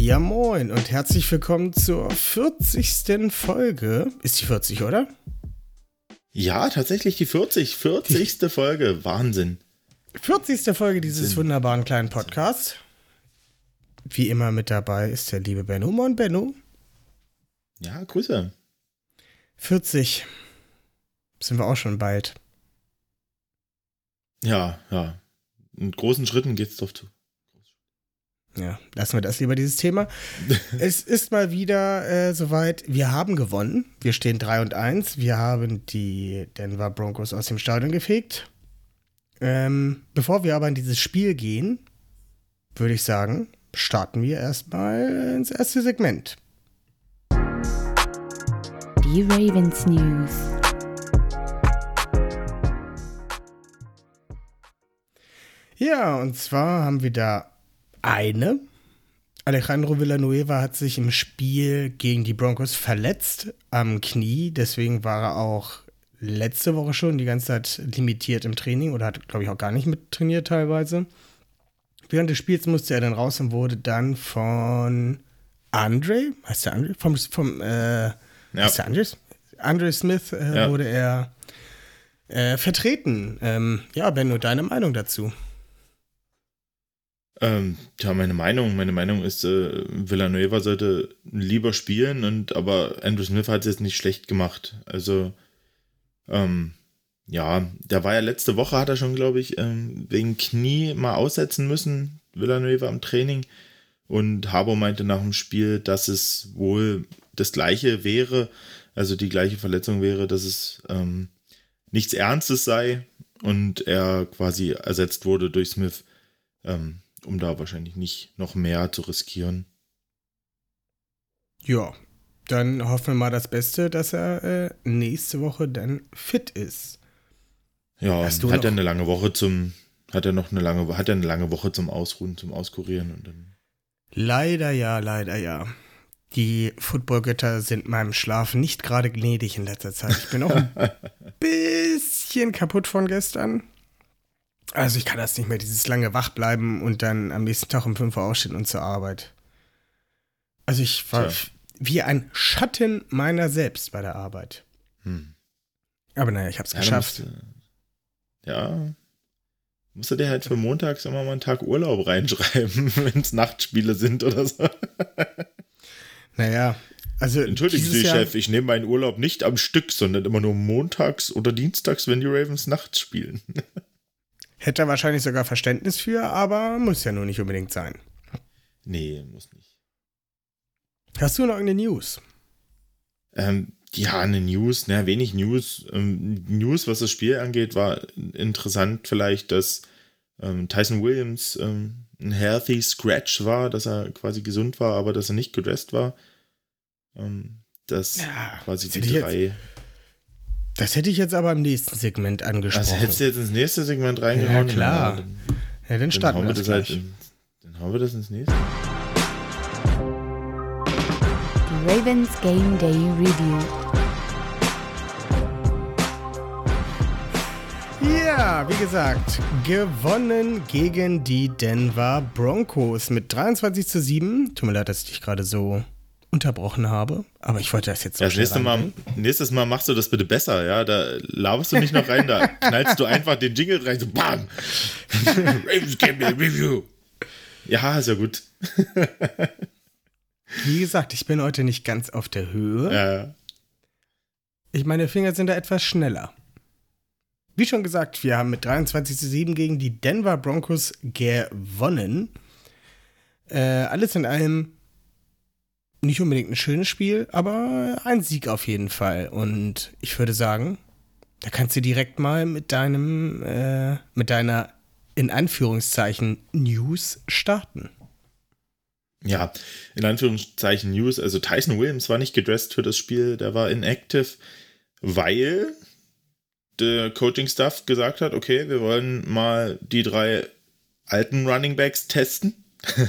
Ja, moin und herzlich willkommen zur 40. Folge. Ist die 40, oder? Ja, tatsächlich die 40. 40. Folge. Wahnsinn. 40. Folge dieses Sinn. wunderbaren kleinen Podcasts. Wie immer mit dabei ist der liebe Benno. Moin, Benno. Ja, Grüße. 40. Sind wir auch schon bald. Ja, ja. In großen Schritten geht's doch zu. Ja, lassen wir das lieber, dieses Thema. es ist mal wieder äh, soweit. Wir haben gewonnen. Wir stehen 3 und 1. Wir haben die Denver Broncos aus dem Stadion gefegt. Ähm, bevor wir aber in dieses Spiel gehen, würde ich sagen, starten wir erstmal ins erste Segment. Die Ravens News. Ja, und zwar haben wir da eine. Alejandro Villanueva hat sich im Spiel gegen die Broncos verletzt am Knie. Deswegen war er auch letzte Woche schon die ganze Zeit limitiert im Training oder hat, glaube ich, auch gar nicht mit trainiert teilweise. Während des Spiels musste er dann raus und wurde dann von Andre, heißt der Andre? Vom, vom äh, Ja. heißt der Andre? Andre Smith äh, Ja. wurde er äh, vertreten. Ähm, ja, Benno, deine Meinung dazu? Ähm, ja, meine Meinung, meine Meinung ist, äh, Villanueva sollte lieber spielen und aber Andrew Smith hat es jetzt nicht schlecht gemacht. Also, ähm, ja, der war ja letzte Woche, hat er schon, glaube ich, ähm, wegen Knie mal aussetzen müssen, Villanueva im Training. Und Harbour meinte nach dem Spiel, dass es wohl das gleiche wäre, also die gleiche Verletzung wäre, dass es ähm, nichts Ernstes sei und er quasi ersetzt wurde durch Smith, ähm, um da wahrscheinlich nicht noch mehr zu riskieren. Ja, dann hoffen wir mal das Beste, dass er äh, nächste Woche dann fit ist. Ja, hat er noch- eine lange Woche zum, hat er noch eine lange, hat er eine lange Woche zum Ausruhen, zum Auskurieren und dann. Leider ja, leider ja. Die Footballgötter sind meinem Schlaf nicht gerade gnädig in letzter Zeit. Ich bin auch ein bisschen kaputt von gestern. Also ich kann das nicht mehr, dieses lange Wachbleiben und dann am nächsten Tag um 5 Uhr aufstehen und zur Arbeit. Also ich war Tja. f- wie ein Schatten meiner selbst bei der Arbeit. Hm. Aber naja, ich hab's Ja, geschafft. musst du- ja. Musst du dir halt für montags immer mal einen Tag Urlaub reinschreiben, wenn es Nachtspiele sind oder so. Naja, also Entschuldigen Sie, Jahr, Chef, ich nehme meinen Urlaub nicht am Stück, sondern immer nur montags oder dienstags, wenn die Ravens nachts spielen. Hätte er wahrscheinlich sogar Verständnis für, aber muss ja nur nicht unbedingt sein. nee, muss nicht. Hast du noch irgendeine News? Ähm, ja, eine News, na, wenig News. Ähm, News, was das Spiel angeht, war interessant vielleicht, dass ähm, Tyson Williams ähm, ein healthy Scratch war, dass er quasi gesund war, aber dass er nicht gedressed war. Ähm, dass Ja, quasi die drei. Das hätte ich jetzt aber im nächsten Segment angesprochen. Also hättest du jetzt ins nächste Segment reingehauen? Ja, klar. dann, ja, dann starten wir das halt gleich. in, dann hauen wir das ins nächste. Ravens Game Day Review. Ja, wie gesagt, gewonnen gegen die Denver Broncos mit 23 zu 7. Tut mir leid, dass ich dich gerade so unterbrochen habe, aber ich wollte das jetzt so Ja, das nächste Mal, nächstes Mal machst du das bitte besser, ja. Da laberst du nicht noch rein, da knallst du einfach den Jingle rein, so BAM! Review. Ja, ist ja gut. Wie gesagt, ich bin heute nicht ganz auf der Höhe. Ja, Ich meine Finger sind da etwas schneller. Wie schon gesagt, wir haben mit 23 zu 7 gegen die Denver Broncos gewonnen. Äh, alles in allem nicht unbedingt ein schönes Spiel, aber ein Sieg auf jeden Fall. Und ich würde sagen, da kannst du direkt mal mit deinem, äh, mit deiner in Anführungszeichen News starten. ja, in Anführungszeichen News, also Tyson Williams war nicht gedressed für das Spiel, der war inactive, weil der Coaching-Staff gesagt hat, okay, wir wollen mal die drei alten Running Backs testen.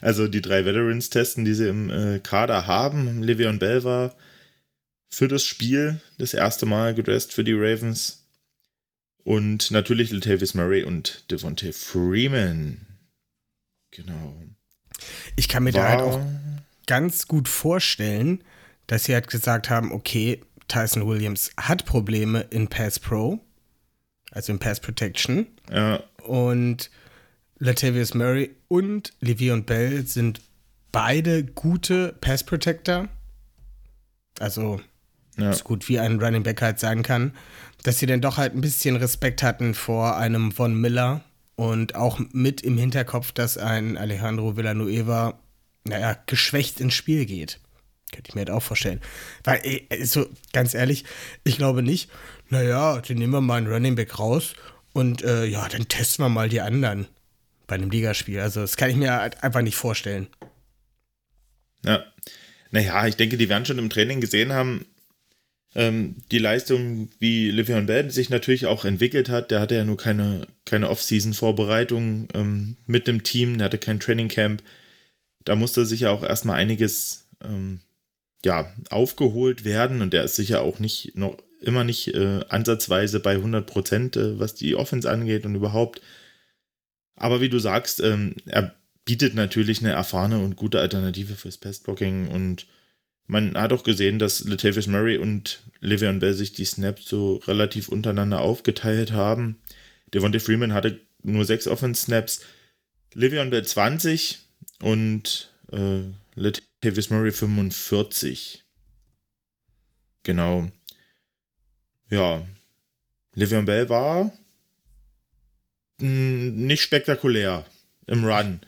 also die drei Veterans testen, die sie im äh, Kader haben. Livion Bell war für das Spiel das erste Mal gedressed für die Ravens. Und natürlich Latavius Murray und Devontae Freeman. Genau. Ich kann mir War da halt auch ganz gut vorstellen, dass sie halt gesagt haben, okay, Tyson Williams hat Probleme in Pass Pro, also in Pass Protection. Ja. Und Latavius Murray und Le'Veon Bell sind beide gute Pass Protector. Also ja. so gut wie ein Running Back halt sein kann. Dass sie dann doch halt ein bisschen Respekt hatten vor einem Von Miller und auch mit im Hinterkopf, dass ein Alejandro Villanueva, naja, geschwächt ins Spiel geht. Könnte ich mir halt auch vorstellen. Weil, so, ganz ehrlich, ich glaube nicht, naja, dann nehmen wir mal einen Running Back raus und äh, ja, dann testen wir mal die anderen bei einem Ligaspiel. Also, das kann ich mir halt einfach nicht vorstellen. Ja. Naja, ich denke, die werden schon im Training gesehen haben, ähm, die Leistung, wie Livion Bell sich natürlich auch entwickelt hat. Der hatte ja nur keine, keine Off-Season-Vorbereitung ähm, mit dem Team, der hatte kein Training Camp. Da musste sich ja auch erstmal einiges ähm, ja, aufgeholt werden und der ist sicher auch nicht noch immer nicht äh, ansatzweise bei 100 Prozent, äh, was die Offense angeht und überhaupt. Aber wie du sagst, ähm, er bietet natürlich eine erfahrene und gute Alternative fürs Pestblocking und man hat auch gesehen, dass Latavius Murray und Livion Bell sich die Snaps so relativ untereinander aufgeteilt haben. Devontae Freeman hatte nur sechs Offense-Snaps, Livion Bell 20 und äh, Latavius Murray 45. Genau. Ja. Livion Bell war nicht spektakulär im Run.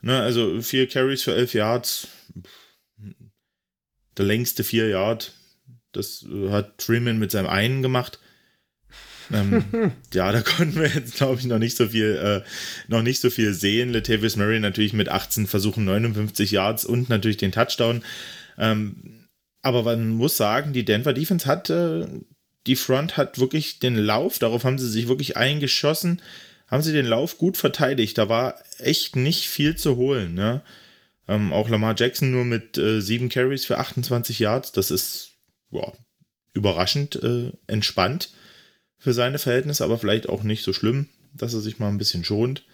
Ne, also vier Carries für elf Yards der längste vier Yard. Das hat Freeman mit seinem einen gemacht. ähm, ja, da konnten wir jetzt, glaube ich, noch nicht so viel, äh, noch nicht so viel sehen. Latavius Murray natürlich mit 18 Versuchen 59 Yards und natürlich den Touchdown. Ähm, aber man muss sagen, die Denver Defense hat, äh, die Front hat wirklich den Lauf, darauf haben sie sich wirklich eingeschossen, haben sie den Lauf gut verteidigt. Da war echt nicht viel zu holen. Ne? Ähm, auch Lamar Jackson nur mit äh, sieben Carries für 28 Yards. Das ist boah, überraschend äh, entspannt für seine Verhältnisse, aber vielleicht auch nicht so schlimm, dass er sich mal ein bisschen schont.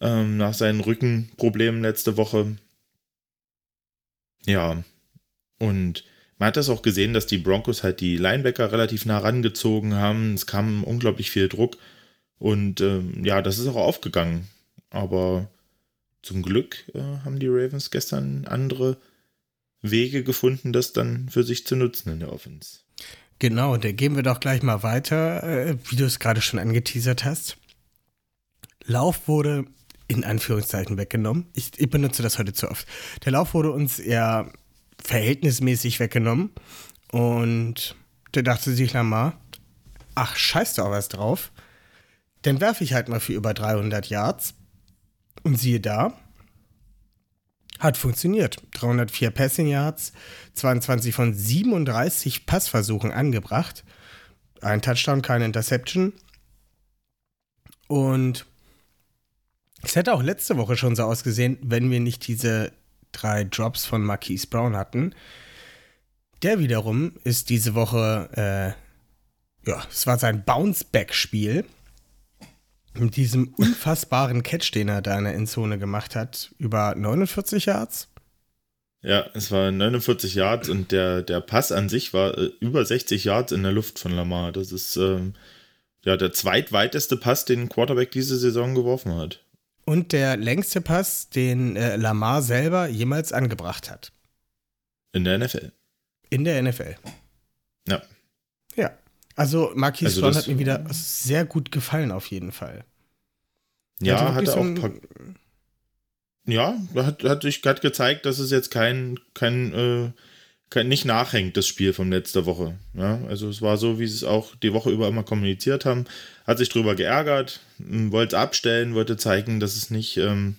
Ähm, nach seinen Rückenproblemen letzte Woche. Ja, und man hat das auch gesehen, dass die Broncos halt die Linebacker relativ nah rangezogen haben. Es kam unglaublich viel Druck. Und ähm, ja, das ist auch aufgegangen. Aber zum Glück äh, haben die Ravens gestern andere Wege gefunden, das dann für sich zu nutzen in der Offense. Genau, da gehen wir doch gleich mal weiter, äh, wie du es gerade schon angeteasert hast. Lauf wurde in Anführungszeichen weggenommen. Ich, ich, benutze das heute zu oft. Der Lauf wurde uns eher verhältnismäßig weggenommen. Und da dachte sich Lamar, ach, scheiß doch was drauf. Dann werfe ich halt mal für über 300 Yards und siehe da, hat funktioniert. 304 Passing Yards, 22 von 37 Passversuchen angebracht. Ein Touchdown, keine Interception. Und es hätte auch letzte Woche schon so ausgesehen, wenn wir nicht diese drei Drops von Marquise Brown hatten. Der wiederum ist diese Woche, äh, ja, es war sein Bounce-Back-Spiel mit diesem unfassbaren Catch, den er da in der Endzone gemacht hat, über 49 Yards. Ja, es war 49 Yards und der, der Pass an sich war äh, über 60 Yards in der Luft von Lamar. Das ist ähm, ja der zweitweiteste Pass, den ein Quarterback diese Saison geworfen hat. Und der längste Pass, den äh, Lamar selber jemals angebracht hat. In der NFL. In der NFL. Ja. Ja. Also Marquis also Brown hat mir wieder sehr gut gefallen auf jeden Fall. Ja, hat er auch ja, hat, hat sich hat gezeigt, dass es jetzt kein, kein, äh, kein nicht nachhängt, das Spiel von letzter Woche. Ja, also es war so, wie sie es auch die Woche über immer kommuniziert haben. Hat sich drüber geärgert, wollte es abstellen, wollte zeigen, dass es nicht, ähm,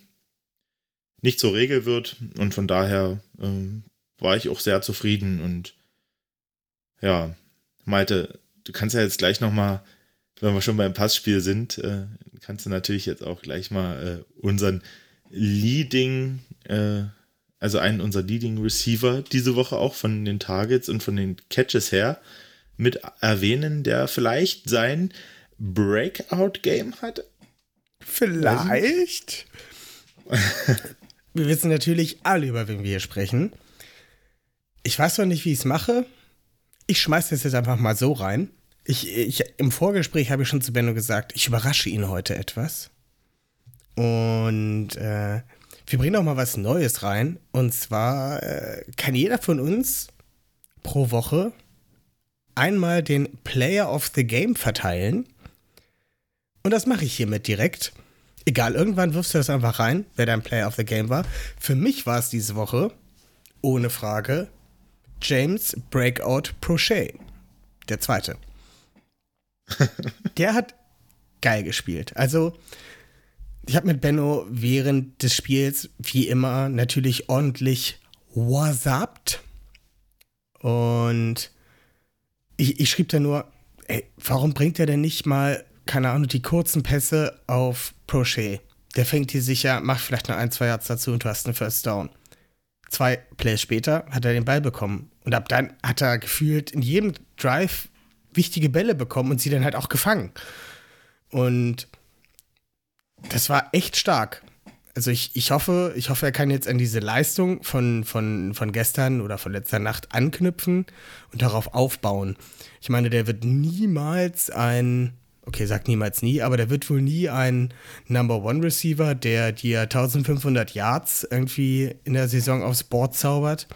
nicht zur Regel wird. Und von daher ähm, war ich auch sehr zufrieden. Und ja, Malte, du kannst ja jetzt gleich nochmal, wenn wir schon beim Passspiel sind, äh, kannst du natürlich jetzt auch gleich mal äh, unseren Leading, äh, also einen unserer Leading Receiver diese Woche auch von den Targets und von den Catches her mit erwähnen, der vielleicht sein Breakout-Game hatte. Vielleicht. wir wissen natürlich alle, über wen wir hier sprechen. Ich weiß noch nicht, wie ich es mache. Ich schmeiße das jetzt einfach mal so rein. Ich, ich, Im Vorgespräch habe ich schon zu Benno gesagt, ich überrasche ihn heute etwas. Und äh, wir bringen auch mal was Neues rein. Und zwar äh, kann jeder von uns pro Woche einmal den Player of the Game verteilen. Und das mache ich hiermit direkt. Egal, irgendwann wirfst du das einfach rein, wer dein Player of the Game war. Für mich war es diese Woche, ohne Frage, James Breakout Prochet. Der zweite. der hat geil gespielt. Also, ich habe mit Benno während des Spiels, wie immer, natürlich ordentlich whatsappt. Und ich, ich schrieb da nur, ey, warum bringt er denn nicht mal, keine Ahnung, die kurzen Pässe auf Prochet? Der fängt hier sicher, macht vielleicht noch ein, zwei Yards dazu und du hast einen First Down. Zwei Plays später hat er den Ball bekommen. Und ab dann hat er gefühlt in jedem Drive wichtige Bälle bekommen und sie dann halt auch gefangen. Und das war echt stark. Also ich, ich hoffe, ich hoffe, er kann jetzt an diese Leistung von, von, von gestern oder von letzter Nacht anknüpfen und darauf aufbauen. Ich meine, der wird niemals ein, okay, sag niemals nie, aber der wird wohl nie ein Number One Receiver, der dir 1500 Yards irgendwie in der Saison aufs Board zaubert.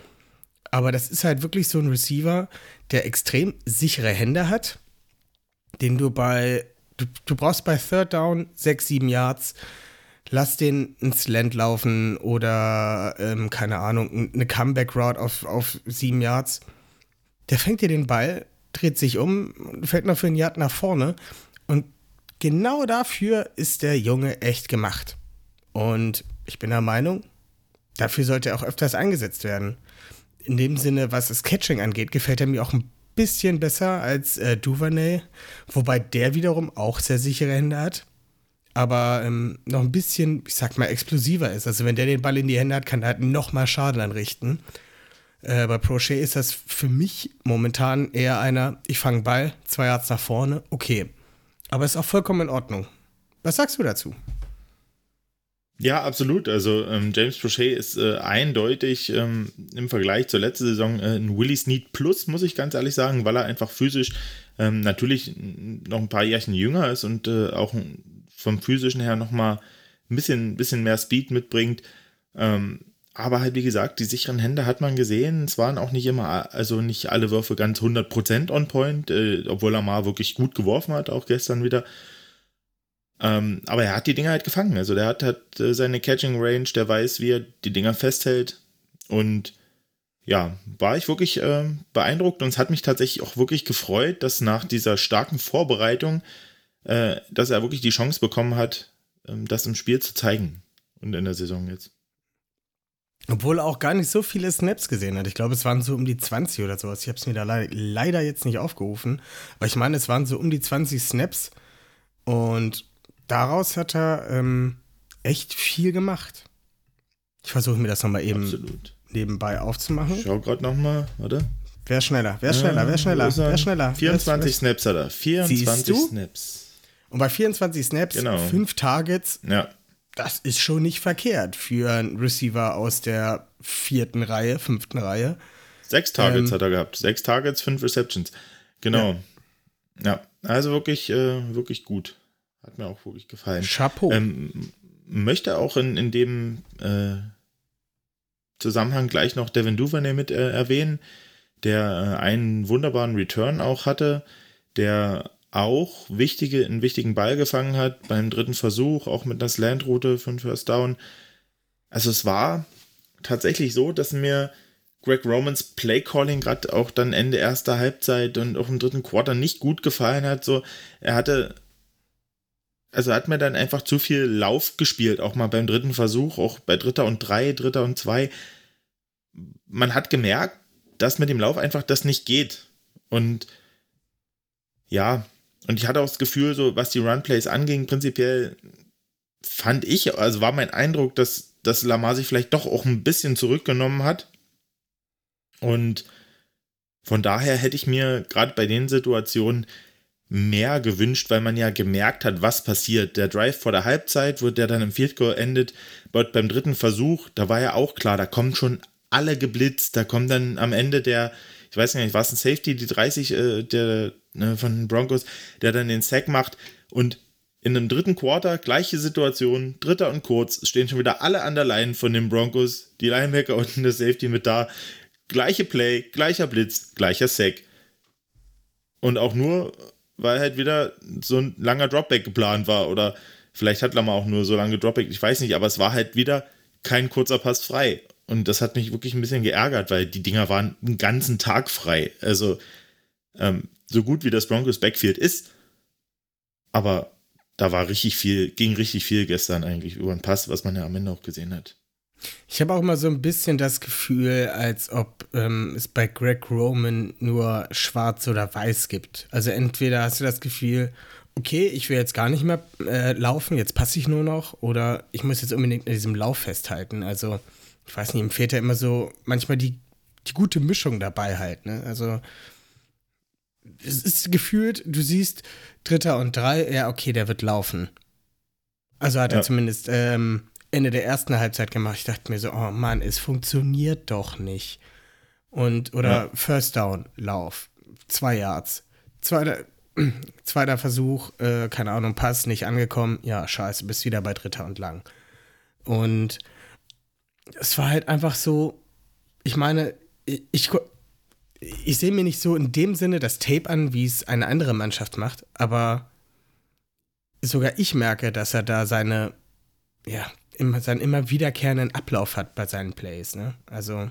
Aber das ist halt wirklich so ein Receiver, der extrem sichere Hände hat, den du bei, du, du brauchst bei Third Down 6, 7 Yards, lass den ins Land laufen oder, ähm, keine Ahnung, eine Comeback-Route auf, auf 7 Yards. Der fängt dir den Ball, dreht sich um, fällt noch für ein Yard nach vorne und genau dafür ist der Junge echt gemacht. Und ich bin der Meinung, dafür sollte er auch öfters eingesetzt werden in dem Sinne, was das Catching angeht, gefällt er mir auch ein bisschen besser als äh, Duvernay, wobei der wiederum auch sehr sichere Hände hat, aber ähm, noch ein bisschen, ich sag mal, explosiver ist. Also wenn der den Ball in die Hände hat, kann er halt noch mal Schaden anrichten. Äh, bei Prochet ist das für mich momentan eher einer, ich fange Ball, zwei Yards nach vorne, okay. Aber ist auch vollkommen in Ordnung. Was sagst du dazu? Ja, absolut. Also ähm, James Prochet ist äh, eindeutig ähm, im Vergleich zur letzten Saison äh, ein Willie Snead Plus, muss ich ganz ehrlich sagen, weil er einfach physisch ähm, natürlich noch ein paar Jährchen jünger ist und äh, auch vom physischen her nochmal ein bisschen, bisschen mehr Speed mitbringt. Ähm, aber halt, wie gesagt, die sicheren Hände hat man gesehen. Es waren auch nicht immer, also nicht alle Würfe ganz 100% on point, äh, obwohl er mal wirklich gut geworfen hat, auch gestern wieder. Ähm, aber er hat die Dinger halt gefangen. Also der hat, hat äh, seine Catching Range, der weiß, wie er die Dinger festhält. Und ja, war ich wirklich äh, beeindruckt und es hat mich tatsächlich auch wirklich gefreut, dass nach dieser starken Vorbereitung, äh, dass er wirklich die Chance bekommen hat, ähm, das im Spiel zu zeigen und in der Saison jetzt. Obwohl er auch gar nicht so viele Snaps gesehen hat. Ich glaube, es waren so um die 20 oder sowas. Ich habe es mir da le leider jetzt nicht aufgerufen. Aber ich meine, es waren so um die 20 Snaps. Und daraus hat er ähm, echt viel gemacht. Ich versuche mir das nochmal eben Absolut. nebenbei aufzumachen. schau gerade nochmal, oder? Wer schneller? Wer schneller? Wer schneller? Wer schneller? 24 wer Snaps hat er. 24 Snaps. Und bei 24 Snaps, genau. 5 Targets. Ja. Das ist schon nicht verkehrt für einen Receiver aus der vierten Reihe, fünften Reihe. Sechs Targets ähm, hat er gehabt. Sechs Targets, fünf Receptions. Genau. Ja, ja also wirklich, äh, wirklich gut. Hat mir auch wirklich gefallen. Chapeau. Ähm, möchte auch in, in dem äh, Zusammenhang gleich noch Devin Duvernay mit äh, erwähnen, der äh, einen wunderbaren Return auch hatte, der auch wichtige, einen wichtigen Ball gefangen hat beim dritten Versuch, auch mit einer Slant-Route für einen First Down. Also es war tatsächlich so, dass mir Greg Romans Playcalling gerade auch dann Ende erster Halbzeit und auch im dritten Quarter nicht gut gefallen hat. So, er hatte also hat mir dann einfach zu viel Lauf gespielt, auch mal beim dritten Versuch, auch bei Dritter und Drei, Dritter und Zwei. Man hat gemerkt, dass mit dem Lauf einfach das nicht geht. Und ja, und ich hatte auch das Gefühl, so was die Runplays anging, prinzipiell fand ich, also war mein Eindruck, dass, dass Lamar sich vielleicht doch auch ein bisschen zurückgenommen hat. Und von daher hätte ich mir gerade bei den Situationen mehr gewünscht, weil man ja gemerkt hat, was passiert. Der Drive vor der Halbzeit, wo der dann im Field Goal endet, beim dritten Versuch, da war ja auch klar, da kommen schon alle geblitzt, da kommt dann am Ende der, ich weiß nicht, war es ein Safety, die 30 äh, der, ne, von den Broncos, der dann den Sack macht und in einem dritten Quarter, gleiche Situation, dritter und kurz, stehen schon wieder alle an der Line von den Broncos, die Linebacker und der Safety mit da. Gleiche Play, gleicher Blitz, gleicher Sack. Und auch nur, weil halt wieder so ein langer Dropback geplant war. Oder vielleicht hat Lamar auch nur so lange Dropback, ich weiß nicht, aber es war halt wieder kein kurzer Pass frei. Und das hat mich wirklich ein bisschen geärgert, weil die Dinger waren einen ganzen Tag frei. Also, ähm, so gut wie das Broncos Backfield ist, aber da war richtig viel, ging richtig viel gestern eigentlich über den Pass, was man ja am Ende auch gesehen hat. Ich habe auch immer so ein bisschen das Gefühl, als ob ähm, es bei Greg Roman nur schwarz oder weiß gibt. Also entweder hast du das Gefühl, okay, ich will jetzt gar nicht mehr äh, laufen, jetzt passe ich nur noch, oder ich muss jetzt unbedingt in diesem Lauf festhalten. Also, ich weiß nicht, ihm fehlt ja immer so manchmal die, die gute Mischung dabei halt, ne? Also, es ist gefühlt, du siehst Dritter und Drei, ja, okay, der wird laufen. Also hat er zumindest ähm, Ende der ersten Halbzeit gemacht. Ich dachte mir so, oh Mann, es funktioniert doch nicht. Und, oder ja. First Down, Lauf, zwei Yards. Zweiter, zweiter Versuch, äh, keine Ahnung, Pass, nicht angekommen. Ja, scheiße, bist wieder bei Dritter und Lang. Und es war halt einfach so, ich meine, ich, ich, ich sehe mir nicht so in dem Sinne das Tape an, wie es eine andere Mannschaft macht, aber sogar ich merke, dass er da seine, ja, immer, seinen immer wiederkehrenden Ablauf hat bei seinen Plays, ne? Also,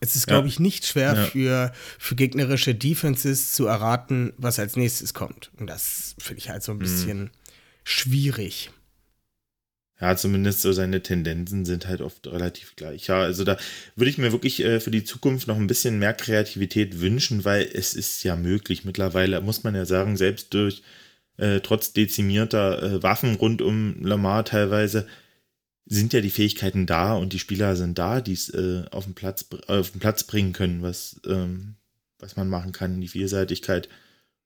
es ist, glaube ich, nicht schwer ja. für, für gegnerische Defenses zu erraten, was als nächstes kommt. Und das finde ich halt so ein mhm. bisschen mhm. schwierig ja, zumindest so seine Tendenzen sind halt oft relativ gleich. Ja, also da würde ich mir wirklich äh, für die Zukunft noch ein bisschen mehr Kreativität wünschen, weil es ist ja möglich. Mittlerweile muss man ja sagen, selbst durch äh, trotz dezimierter äh, Waffen rund um Lamar teilweise sind ja die Fähigkeiten da und die Spieler sind da, die es äh, auf, den Platz, auf den Platz bringen können, was, ähm, was man machen kann, die Vielseitigkeit.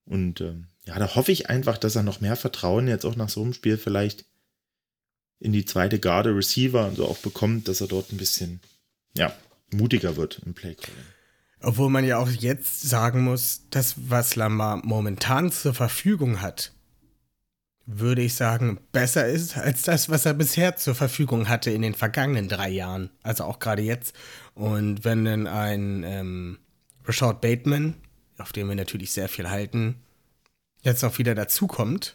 Und ähm, ja, da hoffe ich einfach, dass er noch mehr Vertrauen jetzt auch nach so einem Spiel vielleicht in die zweite Garde Receiver und so auch bekommt, dass er dort ein bisschen, ja, mutiger wird im Playcalling. Obwohl man ja auch jetzt sagen muss, das, was Lamar momentan zur Verfügung hat, würde ich sagen, besser ist als das, was er bisher zur Verfügung hatte in den vergangenen drei Jahren. Also auch gerade jetzt. Und wenn dann ein ähm, Rashad Bateman, auf den wir natürlich sehr viel halten, jetzt noch wieder dazukommt,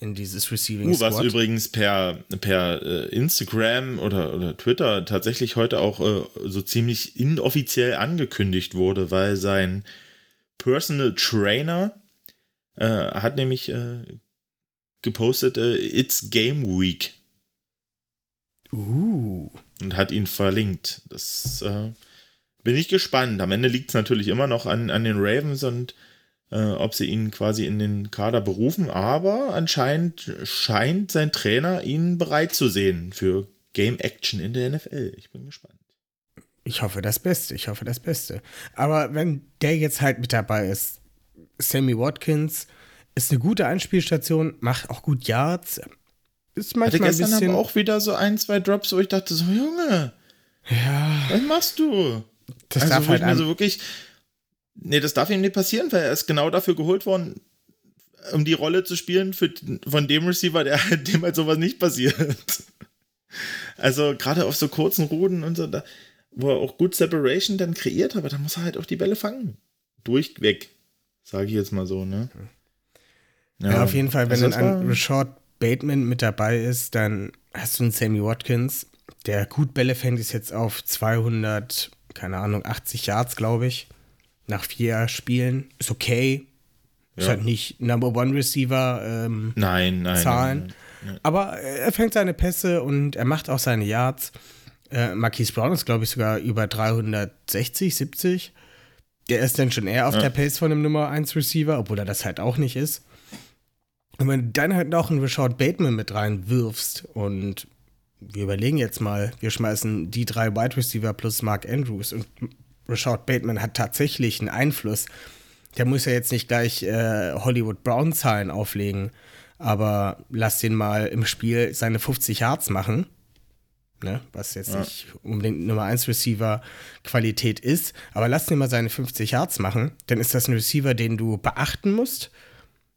in dieses Receiving uh, Was übrigens per, per äh, Instagram oder, oder Twitter tatsächlich heute auch äh, so ziemlich inoffiziell angekündigt wurde, weil sein Personal Trainer äh, hat nämlich äh, gepostet, äh, It's Game Week. Uh. Und hat ihn verlinkt. Das äh, bin ich gespannt. Am Ende liegt es natürlich immer noch an, an den Ravens und äh, ob sie ihn quasi in den Kader berufen, aber anscheinend scheint sein Trainer ihn bereit zu sehen für Game Action in der NFL. Ich bin gespannt. Ich hoffe das Beste, ich hoffe das Beste. Aber wenn der jetzt halt mit dabei ist, Sammy Watkins ist eine gute Anspielstation, macht auch gut Yards. Ist manchmal Hatte gestern ein bisschen aber auch wieder so ein, zwei Drops, wo ich dachte so, Junge, ja. was machst du? Das also, darf halt ich mir so wirklich, Nee, das darf ihm nicht passieren, weil er ist genau dafür geholt worden, um die Rolle zu spielen für, von dem Receiver, der dem halt sowas nicht passiert. Also gerade auf so kurzen Ruden und so, da, wo er auch gut Separation dann kreiert, aber da muss er halt auch die Bälle fangen. Durchweg, sage ich jetzt mal so, ne? Ja, ja auf jeden Fall, wenn also dann ein Rashad Bateman mit dabei ist, dann hast du einen Sammy Watkins, der gut Bälle fängt, ist jetzt auf 200, keine Ahnung, 80 Yards, glaube ich nach vier Spielen. Ist okay. Ist halt nicht Number One Receiver. Ähm, nein, nein. Zahlen. Nein, nein, Aber er fängt seine Pässe und er macht auch seine Yards. Äh, Marquise Brown ist, glaube ich, sogar über 360, 70. Der ist dann schon eher auf Ja. der Pace von einem Nummer 1 Receiver, obwohl er das halt auch nicht ist. Und wenn du dann halt noch einen Rashad Bateman mit reinwirfst und wir überlegen jetzt mal, wir schmeißen die drei Wide Receiver plus Mark Andrews und Rashad Bateman hat tatsächlich einen Einfluss. Der muss ja jetzt nicht gleich äh, Hollywood Brown Zahlen auflegen, aber lass den mal im Spiel seine 50 Yards machen. Ne, was jetzt Ja. nicht unbedingt Nummer 1 Receiver Qualität ist, aber lass den mal seine 50 Yards machen, dann ist das ein Receiver, den du beachten musst.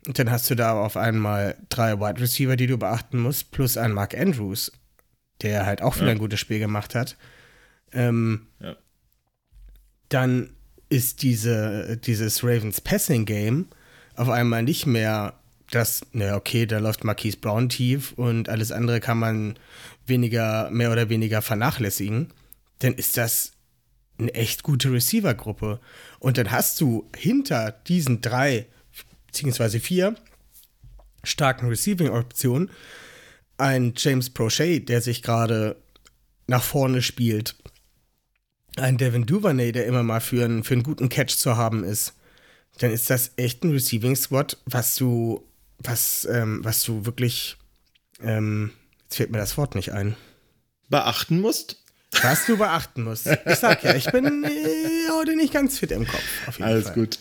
Und dann hast du da auf einmal drei Wide Receiver, die du beachten musst, plus einen Mark Andrews, der halt auch wieder Ja. ein gutes Spiel gemacht hat. Ähm, Ja. Dann ist diese, dieses Ravens Passing Game auf einmal nicht mehr das, naja, okay, da läuft Marquise Brown tief und alles andere kann man weniger, mehr oder weniger vernachlässigen. Dann ist das eine echt gute Receiver-Gruppe. Und dann hast du hinter diesen drei, beziehungsweise vier starken Receiving-Optionen ein James Prochet, der sich gerade nach vorne spielt. Ein Devin Duvernay, der immer mal für einen, für einen guten Catch zu haben ist. Dann ist das echt ein Receiving-Squad, was du, was, ähm, was du wirklich, ähm, jetzt fällt mir das Wort nicht ein. Beachten musst? Was du beachten musst. Ich sag ja, ich bin äh, heute nicht ganz fit im Kopf. Alles Fall. gut.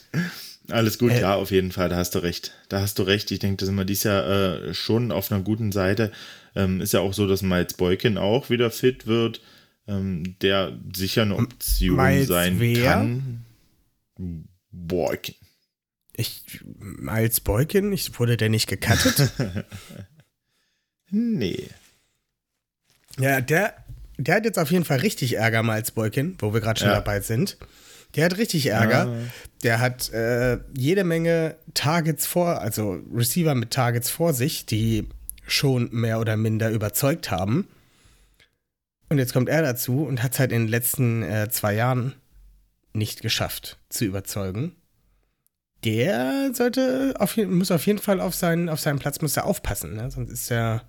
Alles gut, Äh, ja, auf jeden Fall, da hast du recht. Da hast du recht. Ich denke, da sind wir dies Jahr äh, schon auf einer guten Seite. Ähm, ist ja auch so, dass Miles Boykin auch wieder fit wird, ähm, der sicher eine Option Miles sein wer? kann. Boykin. Ich, Miles Boykin, ich, wurde der nicht gecuttet? Nee. ja, der, der hat jetzt auf jeden Fall richtig Ärger, Miles Boykin, wo wir gerade schon Ja. dabei sind. Der hat richtig Ärger. Ja. Der hat äh, jede Menge Targets vor, also Receiver mit Targets vor sich, die schon mehr oder minder überzeugt haben. Und jetzt kommt er dazu und hat es halt in den letzten äh, zwei Jahren nicht geschafft zu überzeugen. Der sollte auf, jeden- muss auf jeden Fall auf seinen, auf seinen Platz muss er aufpassen, ne? sonst ist er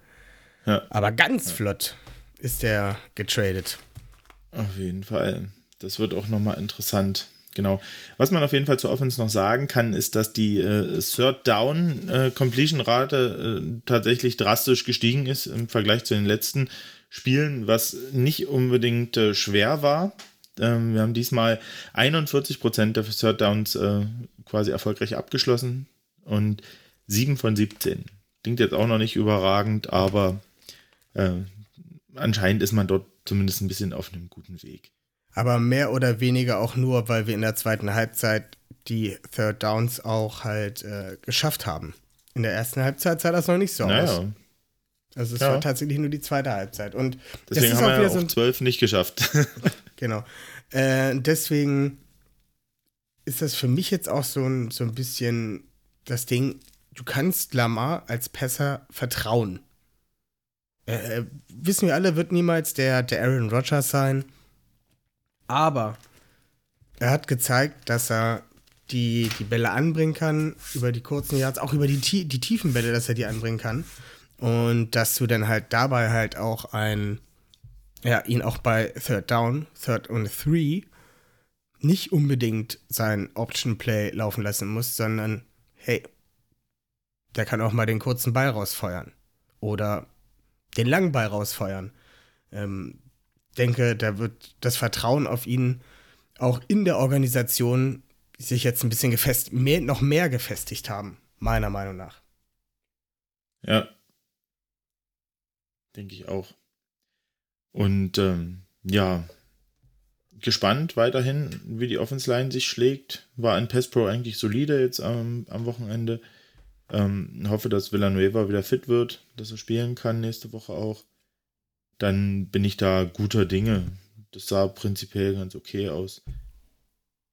Ja. aber ganz flott ist der getradet. Auf jeden Fall. Das wird auch nochmal interessant. Genau. Was man auf jeden Fall zur Offense noch sagen kann, ist, dass die äh, Third Down äh, Completion Rate äh, tatsächlich drastisch gestiegen ist im Vergleich zu den letzten Spielen, was nicht unbedingt äh, schwer war. Ähm, wir haben diesmal 41% der Third Downs äh, quasi erfolgreich abgeschlossen und 7 von 17. Klingt jetzt auch noch nicht überragend, aber äh, anscheinend ist man dort zumindest ein bisschen auf einem guten Weg. Aber mehr oder weniger auch nur, weil wir in der zweiten Halbzeit die Third Downs auch halt äh, geschafft haben. In der ersten Halbzeit sah das noch nicht so aus. Naja, Also es Ja. war tatsächlich nur die zweite Halbzeit. Und deswegen haben auch wir ja so auch zwölf nicht geschafft. Genau. Äh, deswegen ist das für mich jetzt auch so ein, so ein bisschen das Ding, du kannst Lamar als Pässer vertrauen. Äh, äh, wissen wir alle, wird niemals der, der Aaron Rodgers sein. Aber er hat gezeigt, dass er die, die Bälle anbringen kann, über die kurzen Yards, auch über die, die tiefen Bälle, dass er die anbringen kann. Und dass du dann halt dabei halt auch ein, ja, ihn auch bei Third Down, Third und Three nicht unbedingt sein Option Play laufen lassen musst, sondern hey, der kann auch mal den kurzen Ball rausfeuern oder den langen Ball rausfeuern. Ähm, denke, da wird das Vertrauen auf ihn auch in der Organisation sich jetzt ein bisschen gefest, mehr, noch mehr gefestigt haben, meiner Meinung nach. ja. Denke ich auch. Und ähm, ja, gespannt weiterhin, wie die Offense Line sich schlägt. War ein Pass Pro eigentlich solide jetzt am, am Wochenende. Ähm, hoffe, dass Villanueva wieder fit wird, dass er spielen kann nächste Woche auch. Dann bin ich da guter Dinge. Das sah prinzipiell ganz okay aus.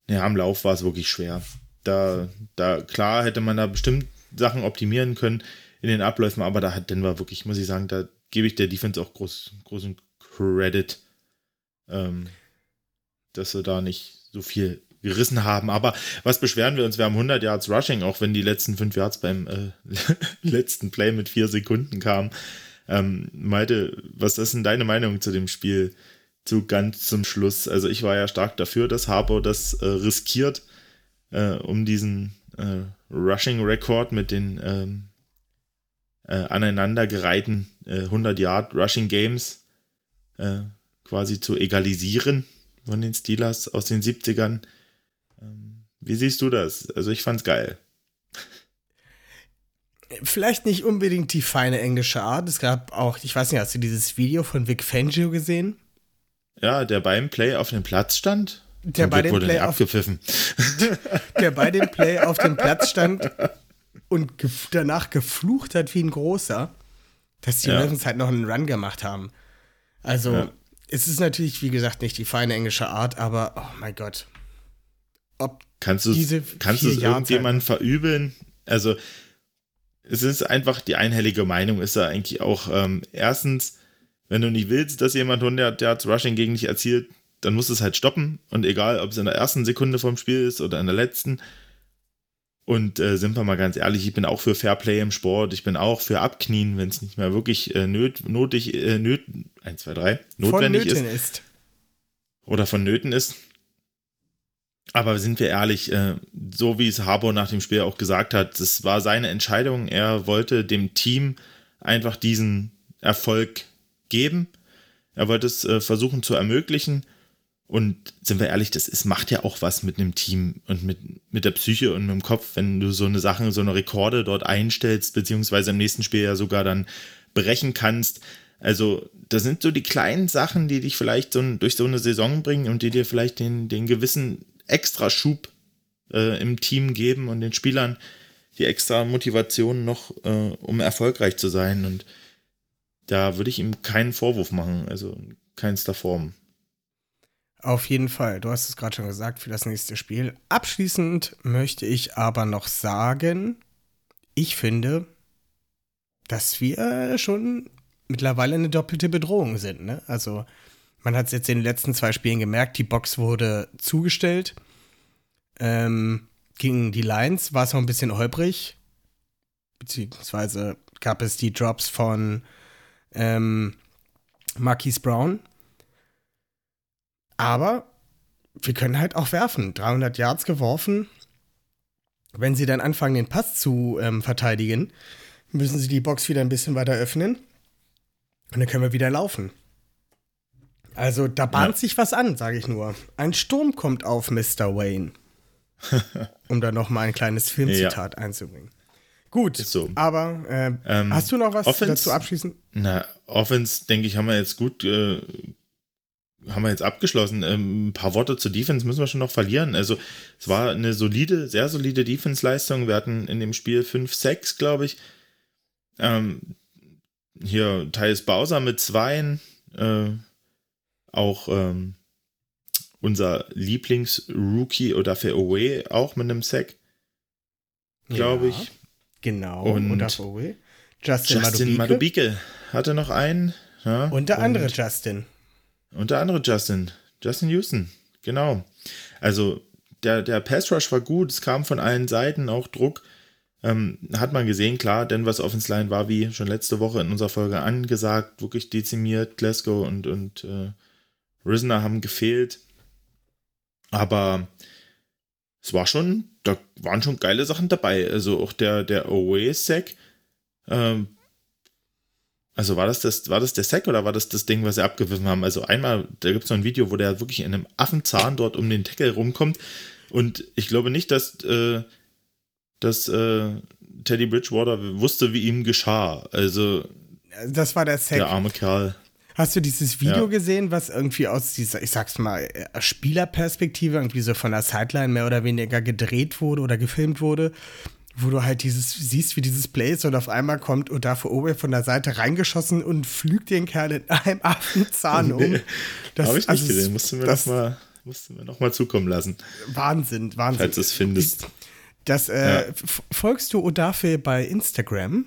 Ja, am Lauf war es wirklich schwer. Da, da, klar hätte man da bestimmt Sachen optimieren können in den Abläufen, aber da hat Denver wirklich, muss ich sagen, da gebe ich der Defense auch groß, großen Credit, ähm, dass sie da nicht so viel gerissen haben. Aber was beschweren wir uns? Wir haben 100 Yards Rushing, auch wenn die letzten fünf Yards beim äh, letzten Play mit vier Sekunden kamen. Ähm, Malte, was ist denn deine Meinung zu dem Spiel? Zu ganz zum Schluss. Also ich war ja stark dafür, dass Harbour das äh, riskiert, äh, um diesen äh, Rushing-Rekord mit den ähm, äh, aneinandergereihten 100 Yard Rushing Games äh, quasi zu egalisieren von den Steelers aus den 70ern. Ähm, wie siehst du das? Also ich fand's geil. Vielleicht nicht unbedingt die feine englische Art. Es gab auch, ich weiß nicht, hast du dieses Video von Vic Fangio gesehen? Ja, der beim Play auf dem Platz stand. Der bei, dem Play auf, der bei dem Play auf dem Platz stand und gef danach geflucht hat wie ein großer, dass die ja. Ravens halt noch einen Run gemacht haben. Also, ja. es ist natürlich, wie gesagt, nicht die feine englische Art, aber oh mein Gott. Ob kannst du kannst es irgendjemandem verübeln? Also, es ist einfach die einhellige Meinung, ist ja eigentlich auch ähm, erstens, wenn du nicht willst, dass jemand 100 Yards Rushing gegen dich erzielt, dann musst du es halt stoppen. Und egal, ob es in der ersten Sekunde vom Spiel ist oder in der letzten. Und äh, sind wir mal ganz ehrlich, ich bin auch für Fairplay im Sport. Ich bin auch für Abknien, wenn es nicht mehr wirklich äh, nöt, notig, äh, nöt, 1, 2, 3, notwendig ist. ist. Oder von Nöten ist. Aber sind wir ehrlich, äh, so wie es Harbour nach dem Spiel auch gesagt hat, das war seine Entscheidung. Er wollte dem Team einfach diesen Erfolg geben. Er wollte es äh, versuchen zu ermöglichen. Und sind wir ehrlich, das ist, macht ja auch was mit einem Team und mit, mit der Psyche und mit dem Kopf, wenn du so eine Sache, so eine Rekorde dort einstellst, beziehungsweise im nächsten Spiel ja sogar dann brechen kannst. Also, das sind so die kleinen Sachen, die dich vielleicht so durch so eine Saison bringen und die dir vielleicht den, den gewissen Extraschub äh, im Team geben und den Spielern die extra Motivation noch, äh, um erfolgreich zu sein. Und da würde ich ihm keinen Vorwurf machen, also in keinster Form. Auf jeden Fall. Du hast es gerade schon gesagt für das nächste Spiel. Abschließend möchte ich aber noch sagen, ich finde, dass wir schon mittlerweile eine doppelte Bedrohung sind. Ne? Also man hat es jetzt in den letzten zwei Spielen gemerkt, die Box wurde zugestellt. Ähm, gegen die Lions war es noch ein bisschen holprig. Beziehungsweise gab es die Drops von ähm, Marquise Brown. Aber wir können halt auch werfen. 300 Yards geworfen. Wenn sie dann anfangen, den Pass zu ähm, verteidigen, müssen sie die Box wieder ein bisschen weiter öffnen. Und dann können wir wieder laufen. Also da bahnt ja. sich was an, sage ich nur. Ein Sturm kommt auf Mr. Wayne. um da noch mal ein kleines Filmzitat ja. einzubringen. Gut, so. aber äh, ähm, hast du noch was Offense, dazu abschließen? Na, Offense, denke ich, haben wir jetzt gut äh, haben wir jetzt abgeschlossen. Ähm, ein paar Worte zur Defense müssen wir schon noch verlieren. Also es war eine solide, sehr solide Defense-Leistung. Wir hatten in dem Spiel 5-6, glaube ich. Ähm, hier Thais Bowser mit zweien. Äh, auch ähm, unser Lieblings-Rookie oder für Away auch mit einem Sack, glaube ja, ich. Genau, und, und Justin, Justin Madubike. Madubike hatte noch einen. Ja, und der andere Justin. Und der andere Justin, Justin Houston, genau. Also der, der Pass Rush war gut, es kam von allen Seiten auch Druck. Ähm, hat man gesehen, klar, Denver's Offense Line war wie schon letzte Woche in unserer Folge angesagt, wirklich dezimiert. Glasgow und, und äh, Risner haben gefehlt. Aber es war schon, da waren schon geile Sachen dabei. Also auch der, der Away-Sack ähm, also war das, das, war das der Sack oder war das das Ding, was sie abgewiffen haben? Also einmal, da gibt es noch ein Video, wo der wirklich in einem Affenzahn dort um den Tackle rumkommt. Und ich glaube nicht, dass, äh, dass äh, Teddy Bridgewater wusste, wie ihm geschah. Also. Das war der Sack. Der arme Kerl. Hast du dieses Video ja. gesehen, was irgendwie aus dieser, ich sag's mal, äh, Spielerperspektive irgendwie so von der Sideline mehr oder weniger gedreht wurde oder gefilmt wurde? wo du halt dieses, siehst, wie dieses Play ist und auf einmal kommt und da Owe von der Seite reingeschossen und flügt den Kerl in einem Affenzahn um. Nee, das habe ich nicht also, gesehen, musst du mir das, noch mal, musst du mir noch mal zukommen lassen. Wahnsinn, Wahnsinn. Falls du es findest. Das, äh, ja. folgst du Odafe bei Instagram?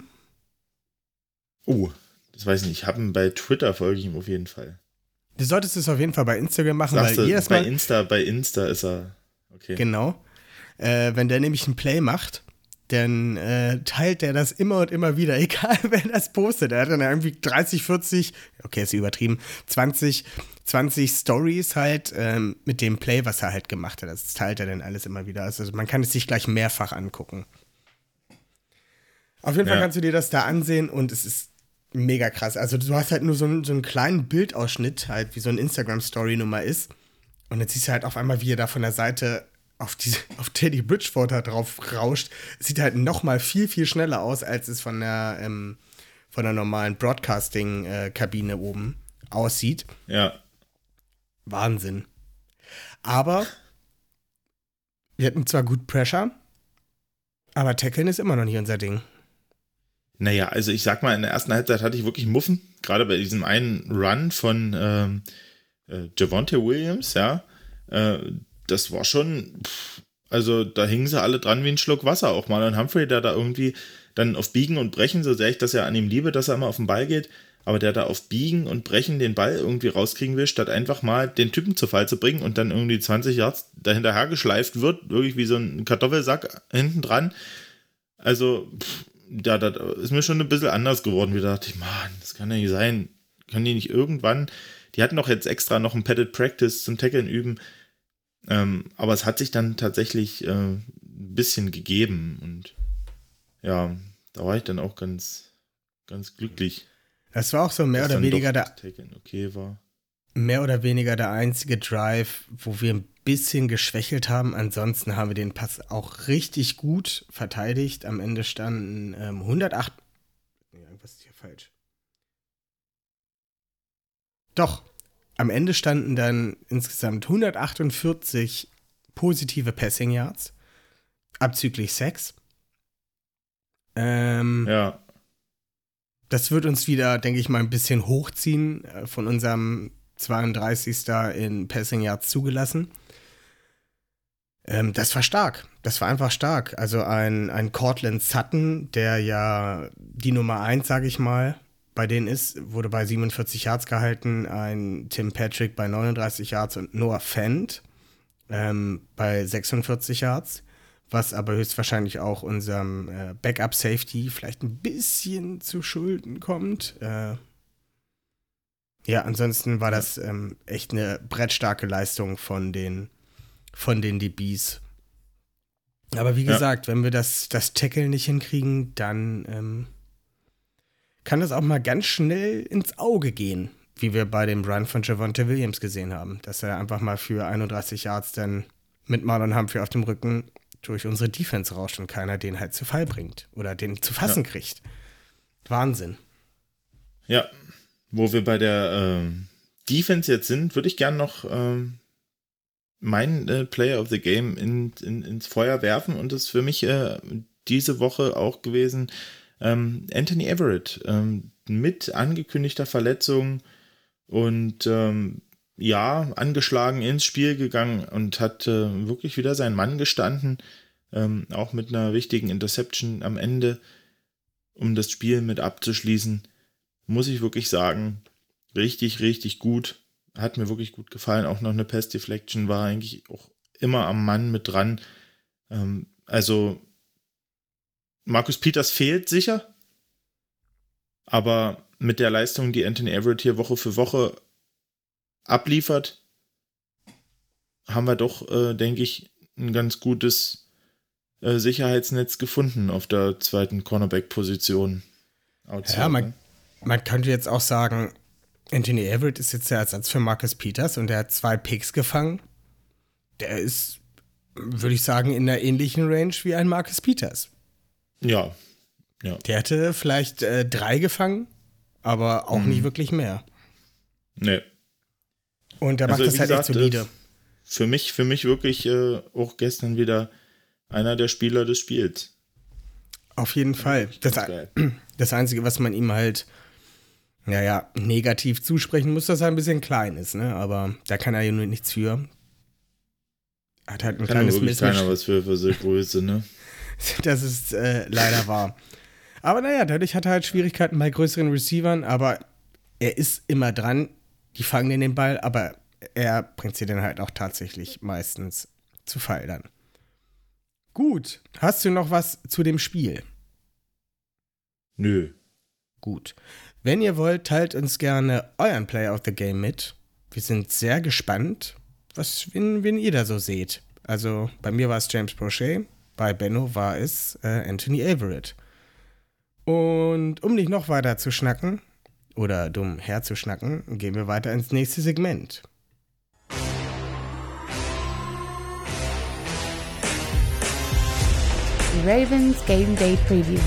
Oh, das weiß ich nicht. Ich habe ihn bei Twitter, folge ich ihm auf jeden Fall. Du solltest es auf jeden Fall bei Instagram machen, Sagst weil du, jedes Mal. Bei Insta, bei Insta ist er Okay. Genau. Äh, wenn der nämlich ein Play macht, dann äh, teilt der das immer und immer wieder, egal wer das postet. Er hat dann irgendwie 30, 40, okay, ist übertrieben, 20, 20 Stories halt ähm, mit dem Play, was er halt gemacht hat. Das teilt er dann alles immer wieder. Also man kann es sich gleich mehrfach angucken. Auf jeden Fall Ja. kannst du dir das da ansehen und es ist mega krass. Also du hast halt nur so einen, so einen kleinen Bildausschnitt, halt wie so ein Instagram-Story-Nummer ist. Und jetzt siehst du halt auf einmal, wie er da von der Seite auf, diese, auf Teddy Bridgewater drauf rauscht. Sieht halt noch mal viel, viel schneller aus, als es von der, ähm, von der normalen Broadcasting-Kabine oben aussieht. Ja. Wahnsinn. Aber wir hatten zwar gut Pressure, aber Tackeln ist immer noch nicht unser Ding. Naja, also ich sag mal, in der ersten Halbzeit hatte ich wirklich Muffen, gerade bei diesem einen Run von ähm, äh, Javonte Williams, ja. Äh, das war schon, pff, also da hingen sie alle dran wie ein Schluck Wasser. Auch mal ein Humphrey, der da irgendwie dann auf Biegen und Brechen, so sehr ich das ja an ihm liebe, dass er immer auf den Ball geht, aber der da auf Biegen und Brechen den Ball irgendwie rauskriegen will, statt einfach mal den Typen zu Fall zu bringen und dann irgendwie 20 Yards dahinterher geschleift wird, wirklich wie so ein Kartoffelsack hinten dran. Also, pff, da, da ist mir schon ein bisschen anders geworden. Wir dachte ich, Mann, das kann ja nicht sein. Können die nicht irgendwann, die hatten doch jetzt extra noch ein Padded Practice zum Tackeln üben. Ähm, aber es hat sich dann tatsächlich äh, ein bisschen gegeben und ja, da war ich dann auch ganz, ganz glücklich. Das war auch so mehr oder weniger der das Tackeln okay war. Mehr oder weniger der einzige Drive, wo wir ein bisschen geschwächelt haben. Ansonsten haben wir den Pass auch richtig gut verteidigt. Am Ende standen ähm, 108. Nee, irgendwas ist hier falsch. Doch, am Ende standen dann insgesamt 148 positive Passing Yards, abzüglich 6. Ähm, Ja, das wird uns wieder, denke ich mal, ein bisschen hochziehen äh, von unserem 32. in Passing Yards zugelassen. Ähm, das war stark. Das war einfach stark. Also ein, ein Cortland Sutton, der ja die Nummer 1, sage ich mal, bei denen ist, wurde bei 47 Yards gehalten. Ein Tim Patrick bei 39 Yards und Noah Fent ähm, bei 46 Yards was aber höchstwahrscheinlich auch unserem äh, Backup Safety vielleicht ein bisschen zu Schulden kommt. Äh, ja, ansonsten war das ähm, echt eine brettstarke Leistung von den, von den DBs. Aber wie Ja. gesagt, wenn wir das, das Tackle nicht hinkriegen, dann ähm, kann das auch mal ganz schnell ins Auge gehen, wie wir bei dem Run von Javonte Williams gesehen haben, dass er einfach mal für 31 Yards dann mit Marlon Humphrey auf dem Rücken durch unsere Defense rauscht und keiner den halt zu Fall bringt oder den zu fassen kriegt. Wahnsinn. Ja, wo wir bei der ähm, Defense jetzt sind, würde ich gern noch ähm, meinen äh, Player of the Game in, in, ins Feuer werfen und das ist für mich äh, diese Woche auch gewesen ähm, Anthony Everett ähm, mit angekündigter Verletzung und ähm, ja, angeschlagen ins Spiel gegangen und hat äh, wirklich wieder seinen Mann gestanden, ähm, auch mit einer wichtigen Interception am Ende, um das Spiel mit abzuschließen muss ich wirklich sagen, richtig, richtig gut. Hat mir wirklich gut gefallen. Auch noch eine Pass Deflection war eigentlich auch immer am Mann mit dran. Ähm, also, Markus Peters fehlt sicher. Aber mit der Leistung, die Anthony Everett hier Woche für Woche abliefert, haben wir doch, äh, denke ich, ein ganz gutes äh, Sicherheitsnetz gefunden auf der zweiten Cornerback-Position. Ja, man, ne? Man könnte jetzt auch sagen, Anthony Everett ist jetzt der Ersatz für Marcus Peters und der hat zwei Picks gefangen. Der ist, würde ich sagen, in einer ähnlichen Range wie ein Marcus Peters. Ja, Der hätte vielleicht äh, drei gefangen, aber auch Mhm. nicht wirklich mehr. ne. Und der Also, macht das halt gesagt, echt solide. äh, Für mich, für mich wirklich äh, auch gestern wieder einer der Spieler des Spiels. Auf jeden Fall. Das, das Einzige, was man ihm halt, naja, negativ zusprechen muss, dass er ein bisschen klein ist, ne? Aber da kann er ja nur nichts für. Hat halt ein Kann kleines wirklich keiner was für, für so Größe, ne? Das ist äh, leider wahr. Aber naja, dadurch hat er halt Schwierigkeiten bei größeren Receivern, aber er ist immer dran. Die fangen den den Ball, aber er bringt sie dann halt auch tatsächlich meistens zu feiern. Gut, hast du noch was zu dem Spiel? Nö. Gut. Wenn ihr wollt, teilt uns gerne euren Play of the Game mit. Wir sind sehr gespannt, was, wen, wen ihr da so seht. Also bei mir war es James Brochet, bei Benno war es äh, Anthony Averett. Und um nicht noch weiter zu schnacken oder dumm herzuschnacken, gehen wir weiter ins nächste Segment. Ravens Game Day Preview.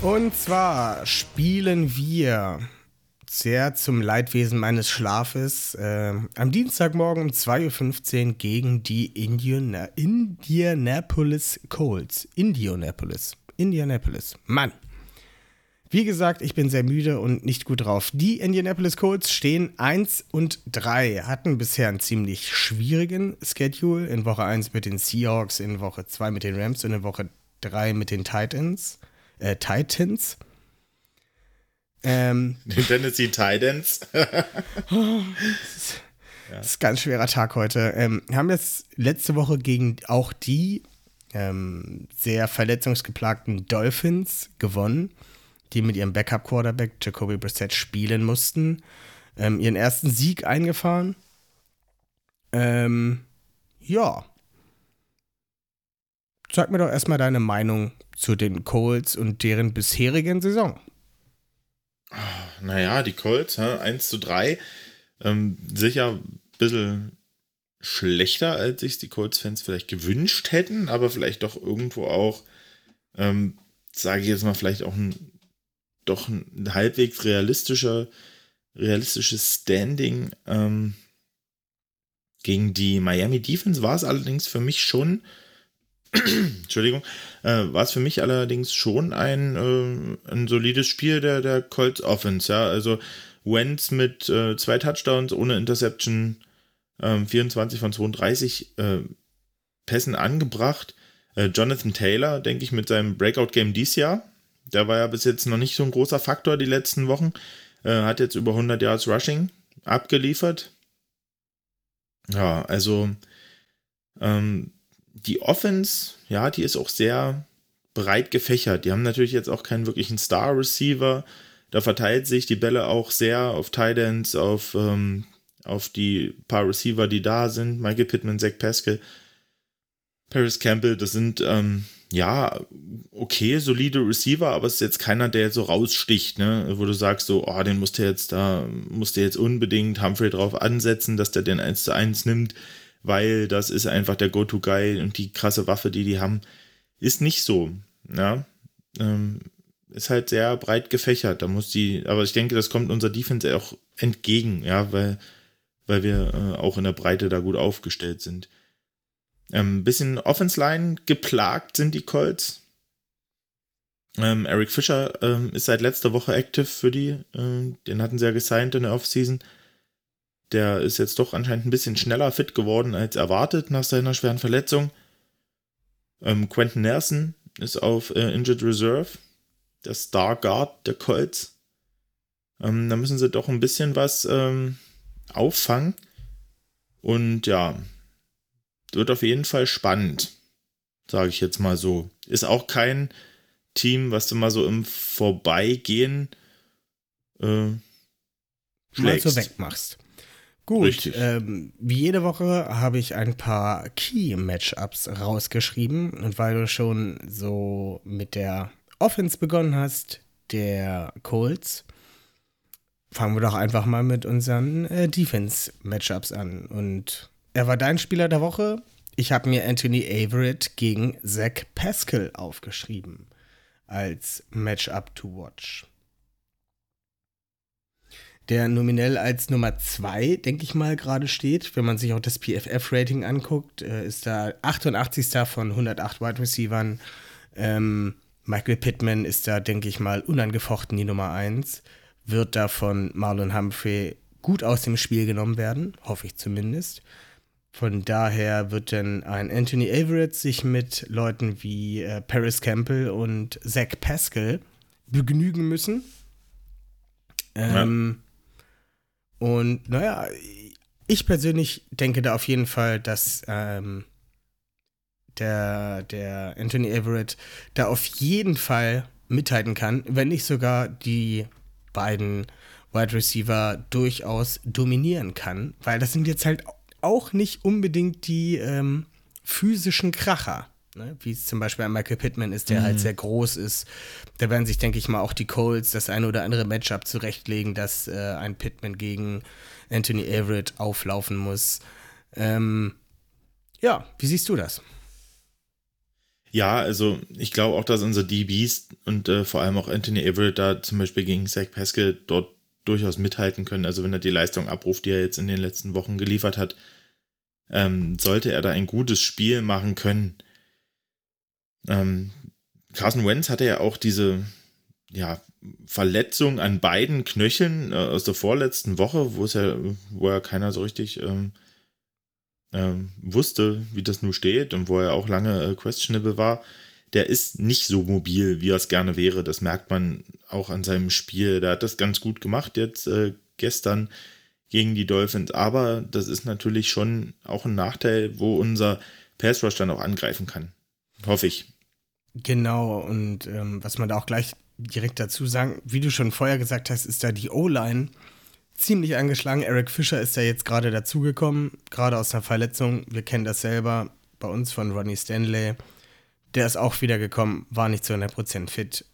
Und zwar spielen wir sehr zum Leidwesen meines Schlafes äh, am Dienstagmorgen um 2.15 Uhr gegen die Indiana Indianapolis Colts. Indianapolis. Indianapolis. Mann. Wie gesagt, ich bin sehr müde und nicht gut drauf. Die Indianapolis Colts stehen 1 und 3, hatten bisher einen ziemlich schwierigen Schedule. In Woche 1 mit den Seahawks, in Woche 2 mit den Rams und in Woche 3 mit den Titans. Äh, Titans. Ähm, den Tennessee Titans. das ist ein ganz schwerer Tag heute. Ähm, haben jetzt letzte Woche gegen auch die ähm, sehr verletzungsgeplagten Dolphins gewonnen, die mit ihrem Backup-Quarterback Jacoby Brissett spielen mussten. Ähm, ihren ersten Sieg eingefahren. Ähm, ja. Sag mir doch erstmal deine Meinung zu den Colts und deren bisherigen Saison. Naja, die Colts, hä? 1 zu 3. Ähm, sicher ein bisschen schlechter, als sich die Colts-Fans vielleicht gewünscht hätten, aber vielleicht doch irgendwo auch, ähm, sage ich jetzt mal, vielleicht auch ein doch ein halbwegs realistischer, realistisches Standing. Ähm, gegen die Miami Defense war es allerdings für mich schon Entschuldigung, äh, war es für mich allerdings schon ein, äh, ein solides Spiel der, der Colts Offense, ja. Also Wentz mit äh, zwei Touchdowns ohne Interception, 24 ähm, von 32 äh, Pässen angebracht. Äh, Jonathan Taylor, denke ich, mit seinem Breakout-Game dieses Jahr. Der war ja bis jetzt noch nicht so ein großer Faktor die letzten Wochen. Äh, hat jetzt über 100 Yards Rushing abgeliefert. Ja, also ähm, die Offense, ja, die ist auch sehr breit gefächert. Die haben natürlich jetzt auch keinen wirklichen Star-Receiver. Da verteilt sich die Bälle auch sehr auf Tidans, auf, ähm, auf die paar Receiver, die da sind. Michael Pittman, Zach Pascal, Paris Campbell, das sind ähm, ja okay, solide Receiver, aber es ist jetzt keiner, der jetzt so raussticht, ne? wo du sagst, so, oh, den musst du jetzt da, musst du jetzt unbedingt Humphrey drauf ansetzen, dass der den 1 zu 1 nimmt weil das ist einfach der Go-To-Guy und die krasse Waffe, die die haben, ist nicht so. Ja, ähm, ist halt sehr breit gefächert. Da muss die, aber ich denke, das kommt unser Defense auch entgegen, ja, weil, weil wir äh, auch in der Breite da gut aufgestellt sind. Ein ähm, bisschen Offense-Line geplagt sind die Colts. Ähm, Eric Fischer ähm, ist seit letzter Woche active für die. Ähm, den hatten sie ja gesigned in der Offseason. Der ist jetzt doch anscheinend ein bisschen schneller fit geworden als erwartet nach seiner schweren Verletzung. Ähm, Quentin Nelson ist auf äh, Injured Reserve, der Star Guard der Colts. Ähm, da müssen sie doch ein bisschen was ähm, auffangen. Und ja, wird auf jeden Fall spannend, sage ich jetzt mal so. Ist auch kein Team, was du mal so im Vorbeigehen äh, schlägst. Mal so wegmachst. Gut, ähm, wie jede Woche habe ich ein paar Key-Matchups rausgeschrieben. Und weil du schon so mit der Offense begonnen hast, der Colts, fangen wir doch einfach mal mit unseren äh, Defense-Matchups an. Und er war dein Spieler der Woche. Ich habe mir Anthony Averett gegen Zach Pascal aufgeschrieben als Matchup to watch der nominell als Nummer 2, denke ich mal, gerade steht. Wenn man sich auch das PFF-Rating anguckt, äh, ist da 88. von 108 Wide Receivern. Ähm, Michael Pittman ist da, denke ich mal, unangefochten die Nummer 1. Wird da von Marlon Humphrey gut aus dem Spiel genommen werden, hoffe ich zumindest. Von daher wird dann ein Anthony Averett sich mit Leuten wie äh, Paris Campbell und Zach Pascal begnügen müssen. Ähm, ja Und naja, ich persönlich denke da auf jeden Fall, dass ähm, der, der Anthony Everett da auf jeden Fall mithalten kann, wenn nicht sogar die beiden Wide Receiver durchaus dominieren kann, weil das sind jetzt halt auch nicht unbedingt die ähm, physischen Kracher. Ne? Wie es zum Beispiel ein Michael Pittman ist, der halt mhm. halt sehr groß ist. Da werden sich, denke ich mal, auch die Colts das eine oder andere Matchup zurechtlegen, dass äh, ein Pittman gegen Anthony Everett auflaufen muss. Ähm, ja, wie siehst du das? Ja, also ich glaube auch, dass unsere DBs und äh, vor allem auch Anthony Everett da zum Beispiel gegen Zach Pascal dort durchaus mithalten können. Also wenn er die Leistung abruft, die er jetzt in den letzten Wochen geliefert hat, ähm, sollte er da ein gutes Spiel machen können. Ähm, Carson Wentz hatte ja auch diese ja, Verletzung an beiden Knöcheln äh, aus der vorletzten Woche, wo es ja, wo ja keiner so richtig ähm, ähm, wusste, wie das nun steht und wo er auch lange äh, questionable war, der ist nicht so mobil, wie er es gerne wäre. Das merkt man auch an seinem Spiel. Der hat das ganz gut gemacht jetzt äh, gestern gegen die Dolphins. Aber das ist natürlich schon auch ein Nachteil, wo unser Pass Rush dann auch angreifen kann. Hoffe ich. Genau, und ähm, was man da auch gleich direkt dazu sagen, wie du schon vorher gesagt hast, ist da die O-Line ziemlich angeschlagen. Eric Fischer ist ja jetzt gerade dazugekommen, gerade aus einer Verletzung. Wir kennen das selber bei uns von Ronnie Stanley. Der ist auch wieder gekommen, war nicht zu 100% fit.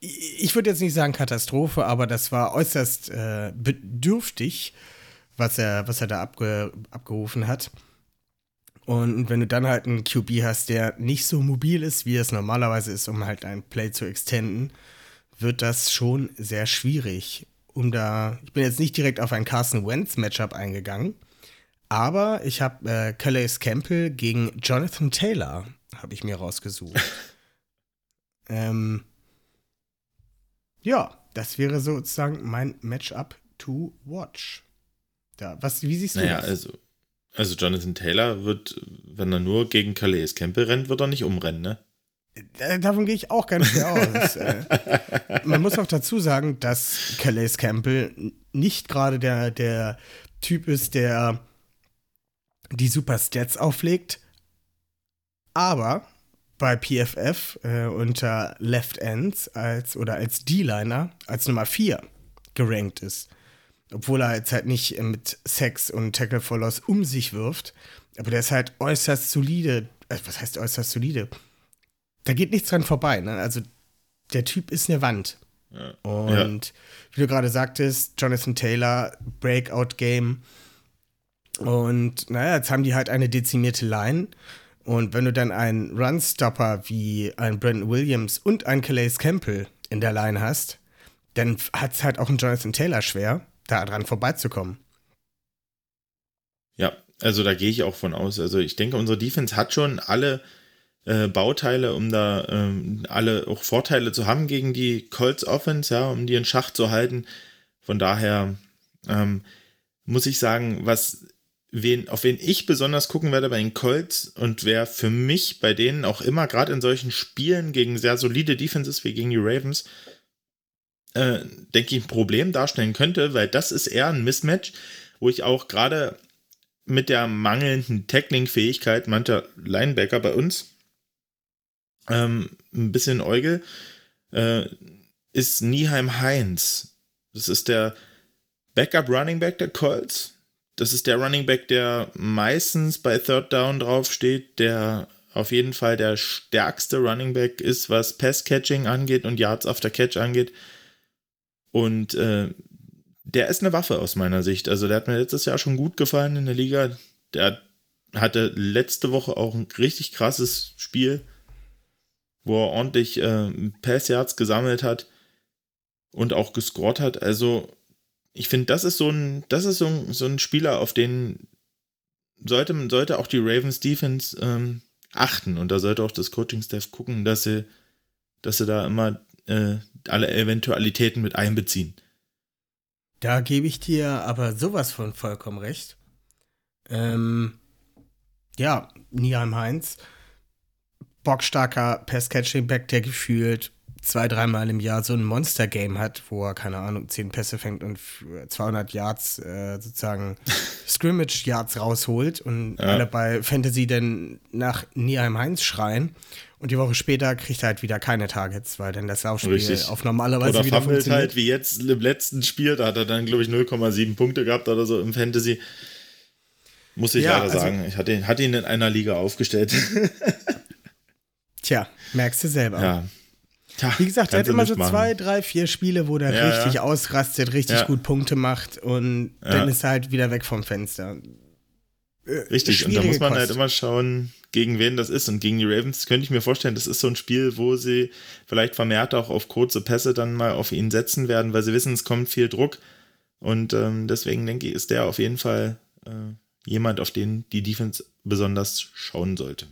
Ich würde jetzt nicht sagen Katastrophe, aber das war äußerst äh, bedürftig, was er, was er da abge, abgerufen hat. Und wenn du dann halt einen QB hast, der nicht so mobil ist, wie es normalerweise ist, um halt ein Play zu extenden, wird das schon sehr schwierig um da, ich bin jetzt nicht direkt auf ein Carson Wentz Matchup eingegangen, aber ich habe äh, Calais Campbell gegen Jonathan Taylor habe ich mir rausgesucht. ähm, ja, das wäre sozusagen mein Matchup to watch. Da, was, wie siehst du naja, das? Also, also Jonathan Taylor wird, wenn er nur gegen Calais Campbell rennt, wird er nicht umrennen, ne? Davon gehe ich auch ganz schwer aus. Äh. Man muss auch dazu sagen, dass Calais Campbell nicht gerade der, der Typ ist, der die super Stats auflegt, aber bei PFF äh, unter Left Ends als oder als D-Liner als Nummer 4 gerankt ist. Obwohl er jetzt halt nicht mit Sex und Tackle for Loss um sich wirft. Aber der ist halt äußerst solide. Äh, was heißt äußerst solide? da geht nichts dran vorbei. Ne? Also der Typ ist eine Wand. Ja. Und ja. wie du gerade sagtest, Jonathan Taylor, Breakout Game. Und naja, jetzt haben die halt eine dezimierte Line. Und wenn du dann einen Runstopper wie ein Brandon Williams und einen Calais Campbell in der Line hast, dann hat es halt auch ein Jonathan Taylor schwer, da dran vorbeizukommen. Ja, also da gehe ich auch von aus. Also ich denke, unsere Defense hat schon alle äh, Bauteile, um da ähm, alle auch Vorteile zu haben gegen die Colts Offense, ja, um die in Schach zu halten. Von daher ähm, muss ich sagen, was wen, auf wen ich besonders gucken werde bei den Colts und wer für mich bei denen auch immer, gerade in solchen Spielen gegen sehr solide Defenses wie gegen die Ravens, äh, denke ich, ein Problem darstellen könnte, weil das ist eher ein Mismatch, wo ich auch gerade mit der mangelnden Tackling-Fähigkeit mancher Linebacker bei uns ähm, ein bisschen Euge, äh, ist Nieheim Heinz. Das ist der Backup Running Back der Colts. Das ist der Running Back, der meistens bei Third Down draufsteht, der auf jeden Fall der stärkste Running Back ist, was Pass Catching angeht und Yards after Catch angeht. Und äh, der ist eine Waffe aus meiner Sicht. Also der hat mir letztes Jahr schon gut gefallen in der Liga. Der hatte letzte Woche auch ein richtig krasses Spiel wo er ordentlich äh, Pass-Yards gesammelt hat und auch gescored hat. Also, ich finde, das ist so ein, das ist so ein, so ein Spieler, auf den sollte, sollte auch die Ravens Defense ähm, achten und da sollte auch das Coaching-Staff gucken, dass sie, dass sie da immer äh, alle Eventualitäten mit einbeziehen. Da gebe ich dir aber sowas von vollkommen recht. Ähm, ja, Niam Heinz bockstarker Pass-Catching-Back, der gefühlt zwei, dreimal im Jahr so ein Monster-Game hat, wo er, keine Ahnung, zehn Pässe fängt und 200 Yards äh, sozusagen Scrimmage-Yards rausholt und Ja. alle bei Fantasy dann nach Nieheim Heinz schreien. Und die Woche später kriegt er halt wieder keine Targets, weil dann das Laufspiel Richtig. auf normale Weise Oder wieder fummelt funktioniert. halt wie jetzt im letzten Spiel, da hat er dann, glaube ich, 0,7 Punkte gehabt oder so im Fantasy. Muss ich Ja, leider also- sagen. Ich hatte, ihn- hatte ihn in einer Liga aufgestellt. Tja, merkst du selber. ja. Tja, Wie gesagt, er hat immer so machen. zwei, drei, vier Spiele, wo der Ja, richtig ja. ausrastet, richtig gut Punkte macht und dann ist er halt wieder weg vom Fenster. Äh, Richtig, und da muss man Kost. halt immer schauen, gegen wen das ist. Und gegen die Ravens könnte ich mir vorstellen, das ist so ein Spiel, wo sie vielleicht vermehrt auch auf kurze Pässe dann mal auf ihn setzen werden, weil sie wissen, es kommt viel Druck. Und ähm, deswegen denke ich, ist der auf jeden Fall äh, jemand, auf den die Defense besonders schauen sollte.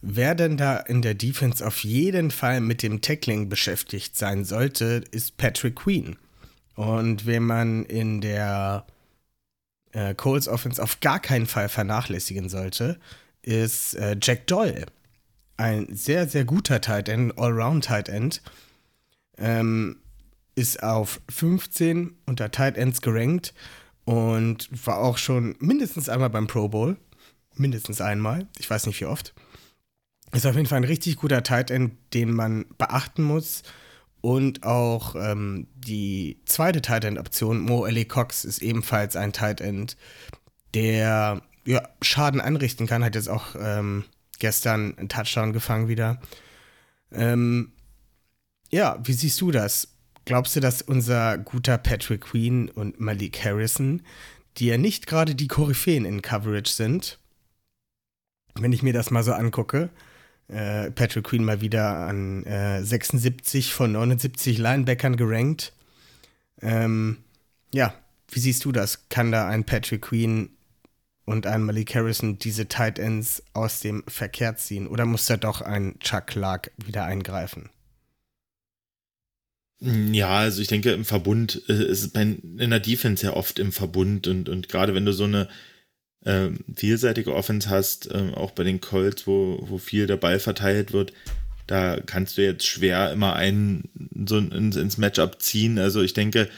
Wer denn da in der Defense auf jeden Fall mit dem Tackling beschäftigt sein sollte, ist Patrick Queen. Und wen man in der äh, Coles Offense auf gar keinen Fall vernachlässigen sollte, ist äh, Jack Doyle. Ein sehr, sehr guter Tight End, Allround Tight End. Ähm, ist auf 15 unter Tight Ends gerankt und war auch schon mindestens einmal beim Pro Bowl. Mindestens einmal. Ich weiß nicht wie oft. Ist auf jeden Fall ein richtig guter Tight End, den man beachten muss. Und auch ähm, die zweite Tight End Option, Mo Ellie Cox, ist ebenfalls ein Tight End, der ja, Schaden anrichten kann. Hat jetzt auch ähm, gestern einen Touchdown gefangen wieder. Ähm, ja, wie siehst du das? Glaubst du, dass unser guter Patrick Queen und Malik Harrison, die ja nicht gerade die Koryphäen in Coverage sind, wenn ich mir das mal so angucke, äh, Patrick Queen mal wieder an äh, 76 von 79 Linebackern gerankt. Ähm, ja, wie siehst du das? Kann da ein Patrick Queen und ein Malik Harrison diese Tight Ends aus dem Verkehr ziehen? Oder muss da doch ein Chuck Clark wieder eingreifen? Ja, also ich denke, im Verbund äh, ist es in der Defense ja oft im Verbund und, und gerade wenn du so eine ähm, vielseitige Offense hast, ähm, auch bei den Colts, wo, wo viel der Ball verteilt wird, da kannst du jetzt schwer immer einen so ins, ins Matchup ziehen. Also ich denke,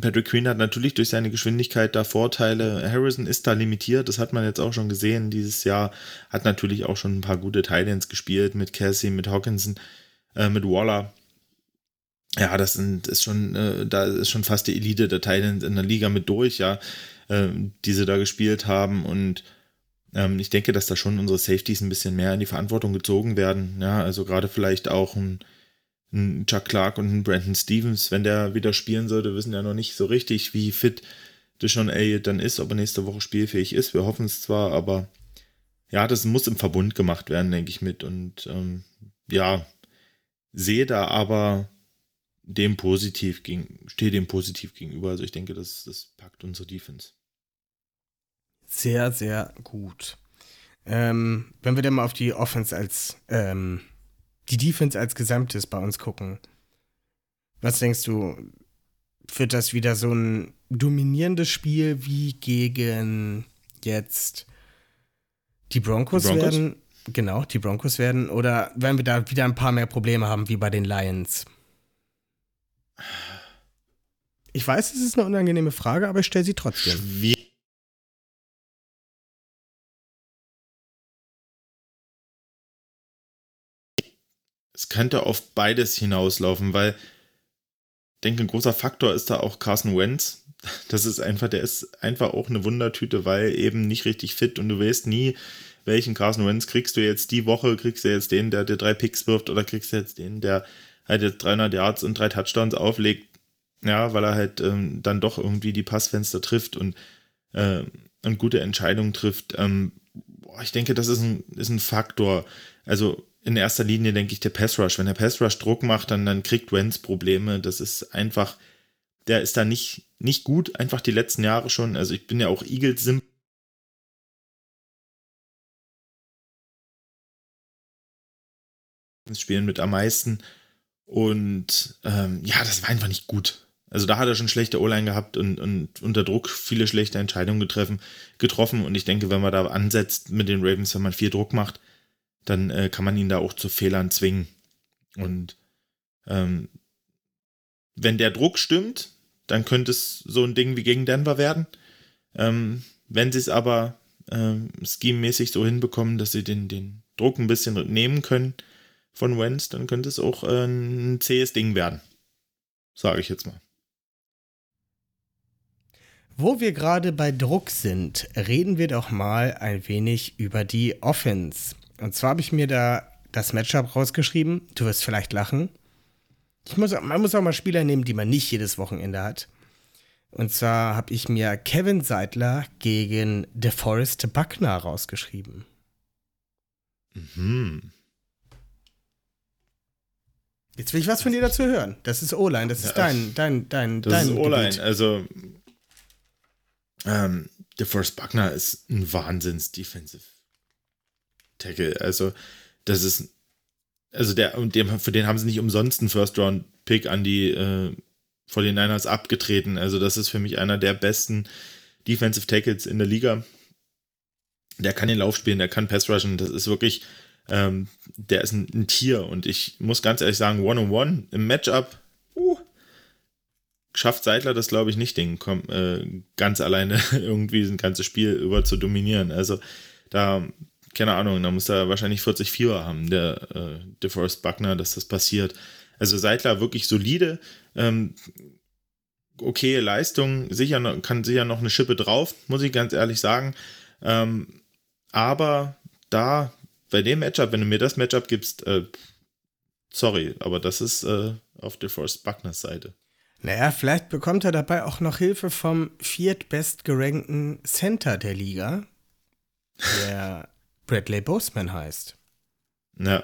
Patrick Queen hat natürlich durch seine Geschwindigkeit da Vorteile. Harrison ist da limitiert, das hat man jetzt auch schon gesehen dieses Jahr. Hat natürlich auch schon ein paar gute Titans gespielt mit Cassie, mit Hawkinson, äh, mit Waller. Ja, das sind, ist schon, äh, da ist schon fast die Elite der Titans in der Liga mit durch, ja, äh, die sie da gespielt haben. Und ähm, ich denke, dass da schon unsere Safeties ein bisschen mehr in die Verantwortung gezogen werden. Ja, also gerade vielleicht auch ein, ein Chuck Clark und ein Brandon Stevens, wenn der wieder spielen sollte, wissen ja noch nicht so richtig, wie fit Deshaun Elliott dann ist, ob er nächste Woche spielfähig ist. Wir hoffen es zwar, aber ja, das muss im Verbund gemacht werden, denke ich mit. Und ähm, ja, sehe da aber dem positiv gegen, stehe dem positiv gegenüber. Also ich denke, das, das packt unsere Defense. Sehr, sehr gut. Ähm, wenn wir dann mal auf die Offense als, ähm, die Defense als Gesamtes bei uns gucken, was denkst du, wird das wieder so ein dominierendes Spiel wie gegen jetzt die Broncos, Die Broncos? werden? Genau, die Broncos werden. Oder werden wir da wieder ein paar mehr Probleme haben wie bei den Lions? Ich weiß, es ist eine unangenehme Frage, aber ich stelle sie trotzdem. Schwierig. Es könnte auf beides hinauslaufen, weil ich denke, ein großer Faktor ist da auch Carson Wentz. Das ist einfach, der ist einfach auch eine Wundertüte, weil eben nicht richtig fit und du weißt nie, welchen Carson Wentz kriegst du jetzt die Woche, kriegst du jetzt den, der dir drei Picks wirft oder kriegst du jetzt den, der halt jetzt 300 Yards und drei Touchdowns auflegt. Ja, weil er halt ähm, dann doch irgendwie die Passfenster trifft und, äh, und gute Entscheidungen trifft. Ähm, boah, ich denke, das ist ein, ist ein Faktor. Also in erster Linie denke ich der Pass Rush. Wenn der Pass Rush Druck macht, dann, dann kriegt Wentz Probleme. Das ist einfach, der ist da nicht, nicht gut, einfach die letzten Jahre schon. Also ich bin ja auch Eagles Sim. Spielen mit am meisten. Und ähm, ja, das war einfach nicht gut. Also da hat er schon schlechte O-Line gehabt und, und unter Druck viele schlechte Entscheidungen getroffen, getroffen. Und ich denke, wenn man da ansetzt mit den Ravens, wenn man viel Druck macht, dann äh, kann man ihn da auch zu Fehlern zwingen. Und ähm, wenn der Druck stimmt, dann könnte es so ein Ding wie gegen Denver werden. Ähm, wenn sie es aber ähm, scheme-mäßig so hinbekommen, dass sie den, den Druck ein bisschen nehmen können von Wentz, dann könnte es auch äh, ein zähes Ding werden. Sage ich jetzt mal. Wo wir gerade bei Druck sind, reden wir doch mal ein wenig über die Offense. Und zwar habe ich mir da das Matchup rausgeschrieben. Du wirst vielleicht lachen. Ich muss, man muss auch mal Spieler nehmen, die man nicht jedes Wochenende hat. Und zwar habe ich mir Kevin Seidler gegen DeForest Buckner rausgeschrieben. Mhm. Jetzt will ich was von dir dazu hören. Das ist O-Line, das ist Ja, dein, dein, dein, Das dein ist O-Line. Also, ähm, DeForest Buckner ist ein Wahnsinns-Defensive Tackle. Also, das ist, also der, und dem, für den haben sie nicht umsonst einen First-Round-Pick an die äh, 49ers abgetreten. Also, das ist für mich einer der besten Defensive Tackles in der Liga. Der kann den Lauf spielen, der kann Pass rushen. Das ist wirklich, ähm, der ist ein, ein Tier. Und ich muss ganz ehrlich sagen, One-on-One im Matchup, uh, schafft Seidler das, glaube ich, nicht, den äh, ganz alleine irgendwie ein ganzes Spiel über zu dominieren. Also da, keine Ahnung, da muss er wahrscheinlich 40 Vierer haben, der äh, DeForest Buckner, dass das passiert. Also Seidler wirklich solide, ähm, okay Leistung, sicher noch, kann sicher noch eine Schippe drauf, muss ich ganz ehrlich sagen. Ähm, aber da, bei dem Matchup, wenn du mir das Matchup gibst, äh, sorry, aber das ist äh, auf DeForest Buckners Seite. Naja, vielleicht bekommt er dabei auch noch Hilfe vom viertbestgerankten Center der Liga, der Bradley Boseman heißt. Ja.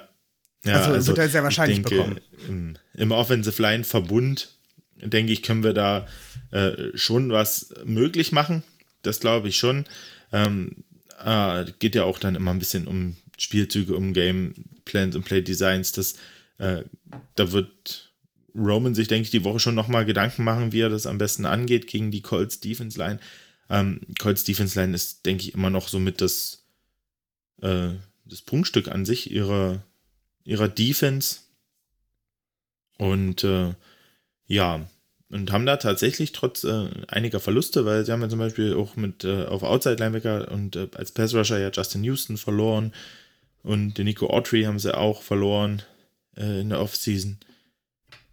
ja Also wird er sehr ich wahrscheinlich denke, bekommen. Im, im Offensive Line Verbund, denke ich, können wir da äh, schon was möglich machen. Das glaube ich schon. Ähm, äh, geht ja auch dann immer ein bisschen um Spielzüge, um Game Plans und Play Designs. Das, äh, da wird Roman sich, denke ich, die Woche schon nochmal Gedanken machen, wie er das am besten angeht gegen die Colts Defense Line. Ähm, Colts Defense Line ist, denke ich, immer noch so mit das, äh, das Prunkstück an sich ihrer, ihrer Defense. Und äh, ja, und haben da tatsächlich trotz äh, einiger Verluste, weil sie haben ja zum Beispiel auch mit äh, auf Outside Linebacker und äh, als Pass Rusher ja Justin Houston verloren und den Nico Autry haben sie auch verloren äh, in der Offseason.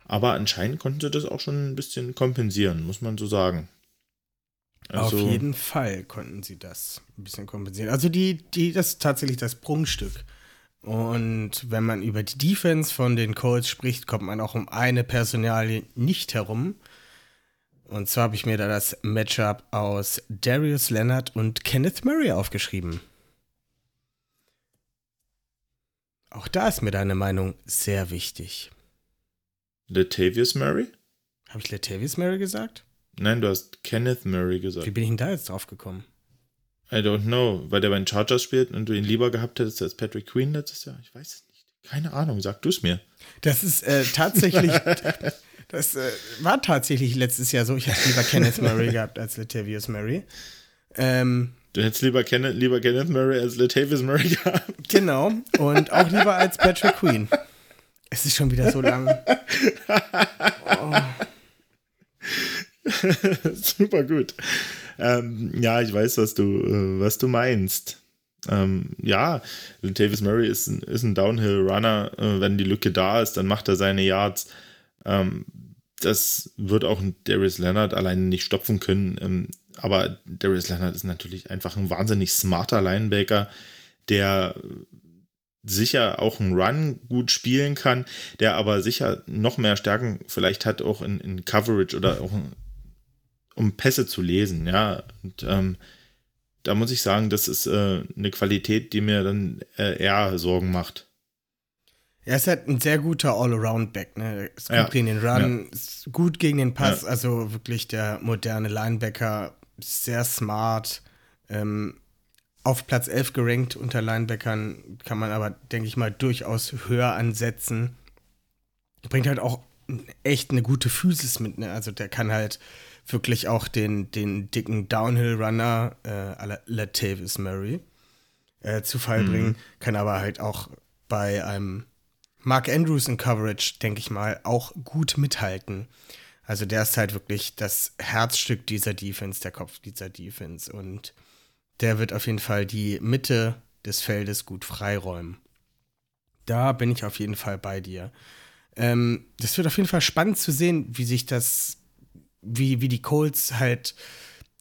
Aber anscheinend konnten sie das auch schon ein bisschen kompensieren, muss man so sagen. Also, Auf jeden Fall konnten sie das ein bisschen kompensieren. Also die, die, das ist tatsächlich das Prunkstück. Und wenn man über die Defense von den Colts spricht, kommt man auch um eine Personalie nicht herum. Und zwar habe ich mir da das Matchup aus Darius Leonard und Kenneth Murray aufgeschrieben. Auch da ist mir deine Meinung sehr wichtig. Latavius Murray? Habe ich Latavius Murray gesagt? Nein, du hast Kenneth Murray gesagt. Wie bin ich denn da jetzt drauf gekommen? I don't know, weil der bei den Chargers spielt und du ihn lieber gehabt hättest als Patrick Queen letztes Jahr. Ich weiß es nicht. Keine Ahnung, sag du es mir. Das ist äh, tatsächlich, das äh, war tatsächlich letztes Jahr so. Ich hätte lieber Kenneth Murray gehabt als Latavius Murray. Ähm, Du hättest lieber Kenneth, lieber Kenneth Murray als Latavius Murray gehabt. genau. Und auch lieber als Patrick Queen. Es ist schon wieder so lang. Super gut. Ähm, ja, ich weiß, was du, äh, was du meinst. Ähm, ja, Latavius Murray ist ein, ist ein Downhill-Runner. Äh, wenn die Lücke da ist, dann macht er seine Yards. Ähm, das wird auch Darius Leonard alleine nicht stopfen können. Ähm, aber Darius Leonard ist natürlich einfach ein wahnsinnig smarter Linebacker, der sicher auch einen Run gut spielen kann, der aber sicher noch mehr Stärken vielleicht hat, auch in, in Coverage oder auch um Pässe zu lesen, ja. Und ähm, da muss ich sagen, das ist äh, eine Qualität, die mir dann äh, eher Sorgen macht. Er ist halt ein sehr guter All-Around-Back. Ne? Ist gut Ja, gegen den Run, ist gut gegen den Pass. Also wirklich der moderne Linebacker, sehr smart. Ähm, auf Platz 11 gerankt unter Linebackern kann man aber, denke ich mal, durchaus höher ansetzen. Bringt halt auch echt eine gute Physis mit. Ne? Also der kann halt wirklich auch den, den dicken Downhill-Runner äh, la Latavius Murray äh, zu Fall bringen. Kann aber halt auch bei einem Mark Andrews in Coverage, denke ich mal, auch gut mithalten. Also der ist halt wirklich das Herzstück dieser Defense, der Kopf dieser Defense. Und der wird auf jeden Fall die Mitte des Feldes gut freiräumen. Da bin ich auf jeden Fall bei dir. Ähm, das wird auf jeden Fall spannend zu sehen, wie sich das, wie, wie die Colts halt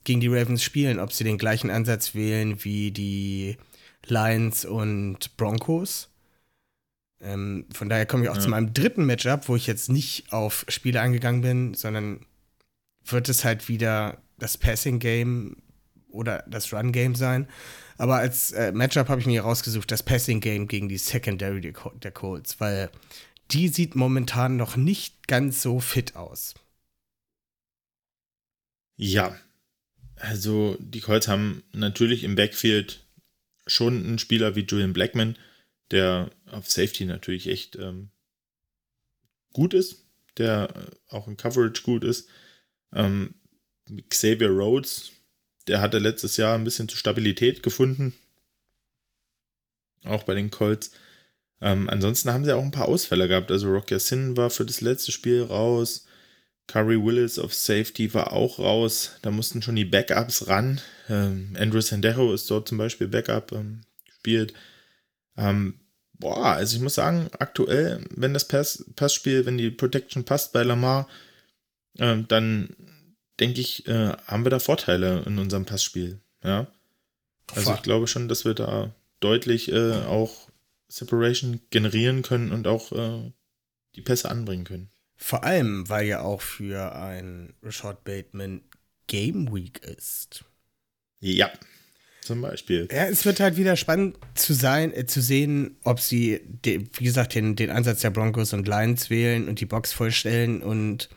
gegen die Ravens spielen, ob sie den gleichen Ansatz wählen wie die Lions und Broncos. Ähm, von daher komme ich auch ja. zu meinem dritten Matchup, wo ich jetzt nicht auf Spiele eingegangen bin, sondern wird es halt wieder das Passing Game oder das Run Game sein. Aber als äh, Matchup habe ich mir rausgesucht, das Passing Game gegen die Secondary der Colts, weil die sieht momentan noch nicht ganz so fit aus. Ja, also die Colts haben natürlich im Backfield schon einen Spieler wie Julian Blackman, der auf Safety natürlich echt ähm, gut ist, der äh, auch in Coverage gut ist. Ähm, Xavier Rhodes, der hatte letztes Jahr ein bisschen zu Stabilität gefunden. Auch bei den Colts. Ähm, ansonsten haben sie auch ein paar Ausfälle gehabt. Also Rocky Sin war für das letzte Spiel raus. Curry Willis auf Safety war auch raus. Da mussten schon die Backups ran. Ähm, Andrew Sandero ist dort zum Beispiel Backup ähm, gespielt. Ähm, boah, also ich muss sagen, aktuell, wenn das Pass, Passspiel, wenn die Protection passt bei Lamar, äh, dann denke ich, äh, haben wir da Vorteile in unserem Passspiel. Ja. Also ich glaube schon, dass wir da deutlich äh, auch Separation generieren können und auch äh, die Pässe anbringen können. Vor allem, weil ja auch für ein Rashad Bateman Game Week ist. Ja, zum Beispiel. Ja, es wird halt wieder spannend zu sein, äh, zu sehen, ob sie, de, wie gesagt, den, den Ansatz der Broncos und Lions wählen und die Box vollstellen und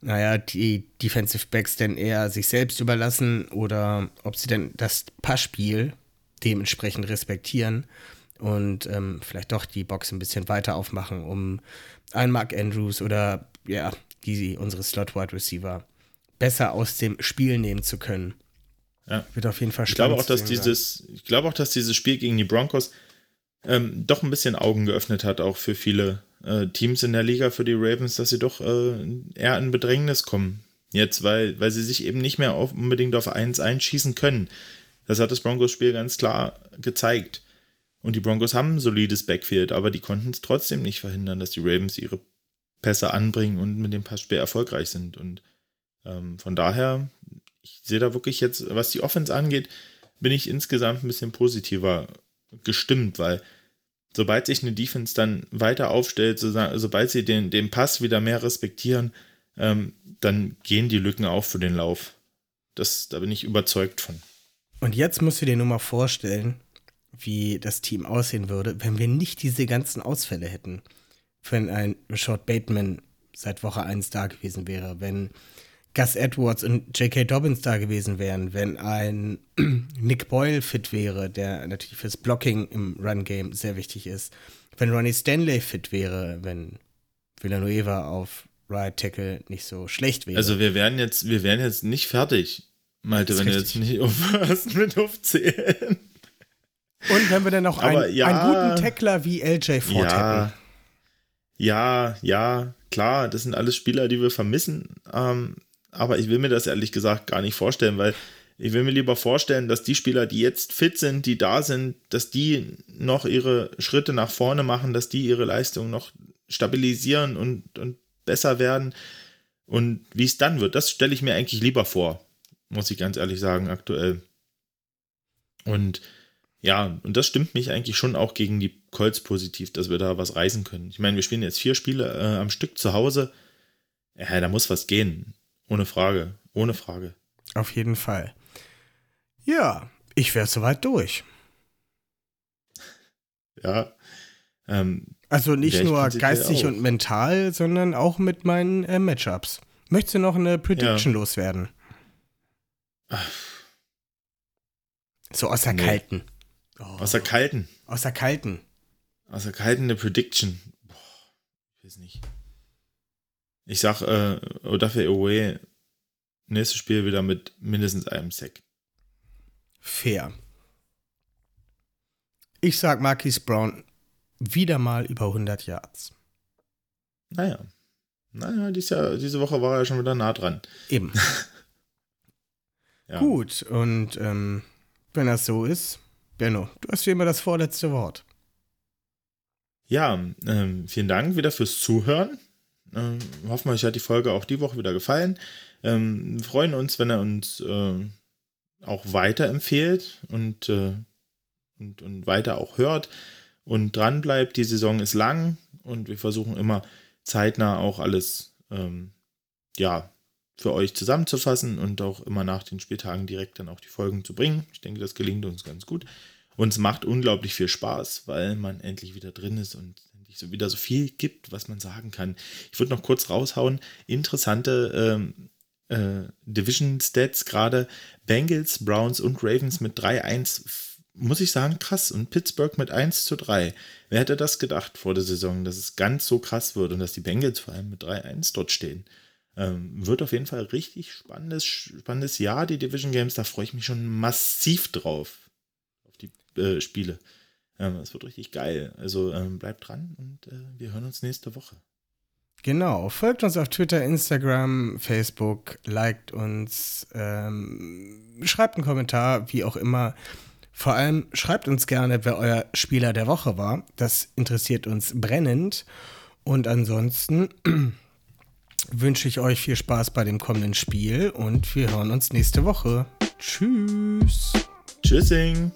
naja, die Defensive Backs dann eher sich selbst überlassen oder ob sie dann das Passspiel dementsprechend respektieren und ähm, vielleicht doch die Box ein bisschen weiter aufmachen, um einen Mark Andrews oder ja, die, unsere Slot-Wide Receiver besser aus dem Spiel nehmen zu können. Ja. Wird auf jeden Fall ich glaube auch, dass dieses, Ich glaube auch, dass dieses Spiel gegen die Broncos ähm, doch ein bisschen Augen geöffnet hat, auch für viele äh, Teams in der Liga, für die Ravens, dass sie doch äh, eher in Bedrängnis kommen. Jetzt, weil, weil sie sich eben nicht mehr auf, unbedingt auf 1 einschießen können. Das hat das Broncos-Spiel ganz klar gezeigt. Und die Broncos haben ein solides Backfield, aber die konnten es trotzdem nicht verhindern, dass die Ravens ihre Pässe anbringen und mit dem Passspiel erfolgreich sind. Und ähm, von daher ich sehe da wirklich jetzt, was die Offense angeht, bin ich insgesamt ein bisschen positiver gestimmt, weil sobald sich eine Defense dann weiter aufstellt, so, sobald sie den, den Pass wieder mehr respektieren, ähm, dann gehen die Lücken auf für den Lauf. Das, da bin ich überzeugt von. Und jetzt musst du dir nur mal vorstellen, wie das Team aussehen würde, wenn wir nicht diese ganzen Ausfälle hätten. Wenn ein Rashad Bateman seit Woche 1 da gewesen wäre, wenn Gus Edwards und J.K. Dobbins da gewesen wären, wenn ein Nick Boyle fit wäre, der natürlich fürs Blocking im Run-Game sehr wichtig ist, wenn Ronnie Stanley fit wäre, wenn Villanueva auf Right Tackle nicht so schlecht wäre. Also wir wären jetzt, wir wären jetzt nicht fertig, Malte, wenn du jetzt nicht aufhörst mit aufzählen. Und wenn wir dann noch einen, ja, einen, guten Tackler wie LJ Ford ja, hätten. Ja, ja, klar, das sind alles Spieler, die wir vermissen. Ähm, aber ich will mir das ehrlich gesagt gar nicht vorstellen, weil ich will mir lieber vorstellen, dass die Spieler, die jetzt fit sind, die da sind, dass die noch ihre Schritte nach vorne machen, dass die ihre Leistung noch stabilisieren und, und besser werden. Und wie es dann wird, das stelle ich mir eigentlich lieber vor, muss ich ganz ehrlich sagen, aktuell. Und ja, und das stimmt mich eigentlich schon auch gegen die Colts positiv, dass wir da was reißen können. Ich meine, wir spielen jetzt vier Spiele äh, am Stück zu Hause. Ja, da muss was gehen. Ohne Frage. Ohne Frage. Auf jeden Fall. Ja, ich wäre soweit durch. Ja. Ähm, also nicht nur geistig und mental, sondern auch mit meinen äh, Matchups. Möchtest du noch eine Prediction ja. loswerden? Ach. So aus der nee. kalten. Oh. Aus der kalten. Aus der kalten. Aus der kalten eine Prediction. Boah, ich weiß nicht. Ich sag, äh, Odafe Owe, nächstes Spiel wieder mit mindestens einem Sack. Fair. Ich sag, Marquis Brown wieder mal über 100 Yards. Naja. Naja, dies Jahr, diese Woche war er schon wieder nah dran. Eben. Ja. Gut, und ähm, wenn das so ist, Benno, du hast wie immer das vorletzte Wort. Ja, ähm, vielen Dank wieder fürs Zuhören. Ähm, hoffen wir, euch hat die Folge auch die Woche wieder gefallen. Ähm, wir freuen uns, wenn ihr uns äh, auch weiterempfehlt und, äh, und, und weiter auch hört und dran bleibt. Die Saison ist lang und wir versuchen immer zeitnah auch alles ähm, ja, für euch zusammenzufassen und auch immer nach den Spieltagen direkt dann auch die Folgen zu bringen. Ich denke, das gelingt uns ganz gut. Und es macht unglaublich viel Spaß, weil man endlich wieder drin ist und endlich so wieder so viel gibt, was man sagen kann. Ich würde noch kurz raushauen, interessante ähm, äh, Division-Stats gerade. Bengals, Browns und Ravens mit 3-1, muss ich sagen, krass. Und Pittsburgh mit 1 zu 3. Wer hätte das gedacht vor der Saison, dass es ganz so krass wird und dass die Bengals vor allem mit 3-1 dort stehen? Ähm, wird auf jeden Fall richtig spannendes, spannendes Jahr, die Division Games. Da freue ich mich schon massiv drauf. Äh, Spiele. Ähm, es wird richtig geil. Also ähm, bleibt dran und äh, wir hören uns nächste Woche. Genau, folgt uns auf Twitter, Instagram, Facebook, liked uns, ähm, schreibt einen Kommentar, wie auch immer. Vor allem schreibt uns gerne, wer euer Spieler der Woche war. Das interessiert uns brennend. Und ansonsten wünsche ich euch viel Spaß bei dem kommenden Spiel und wir hören uns nächste Woche. Tschüss. Tschüssing.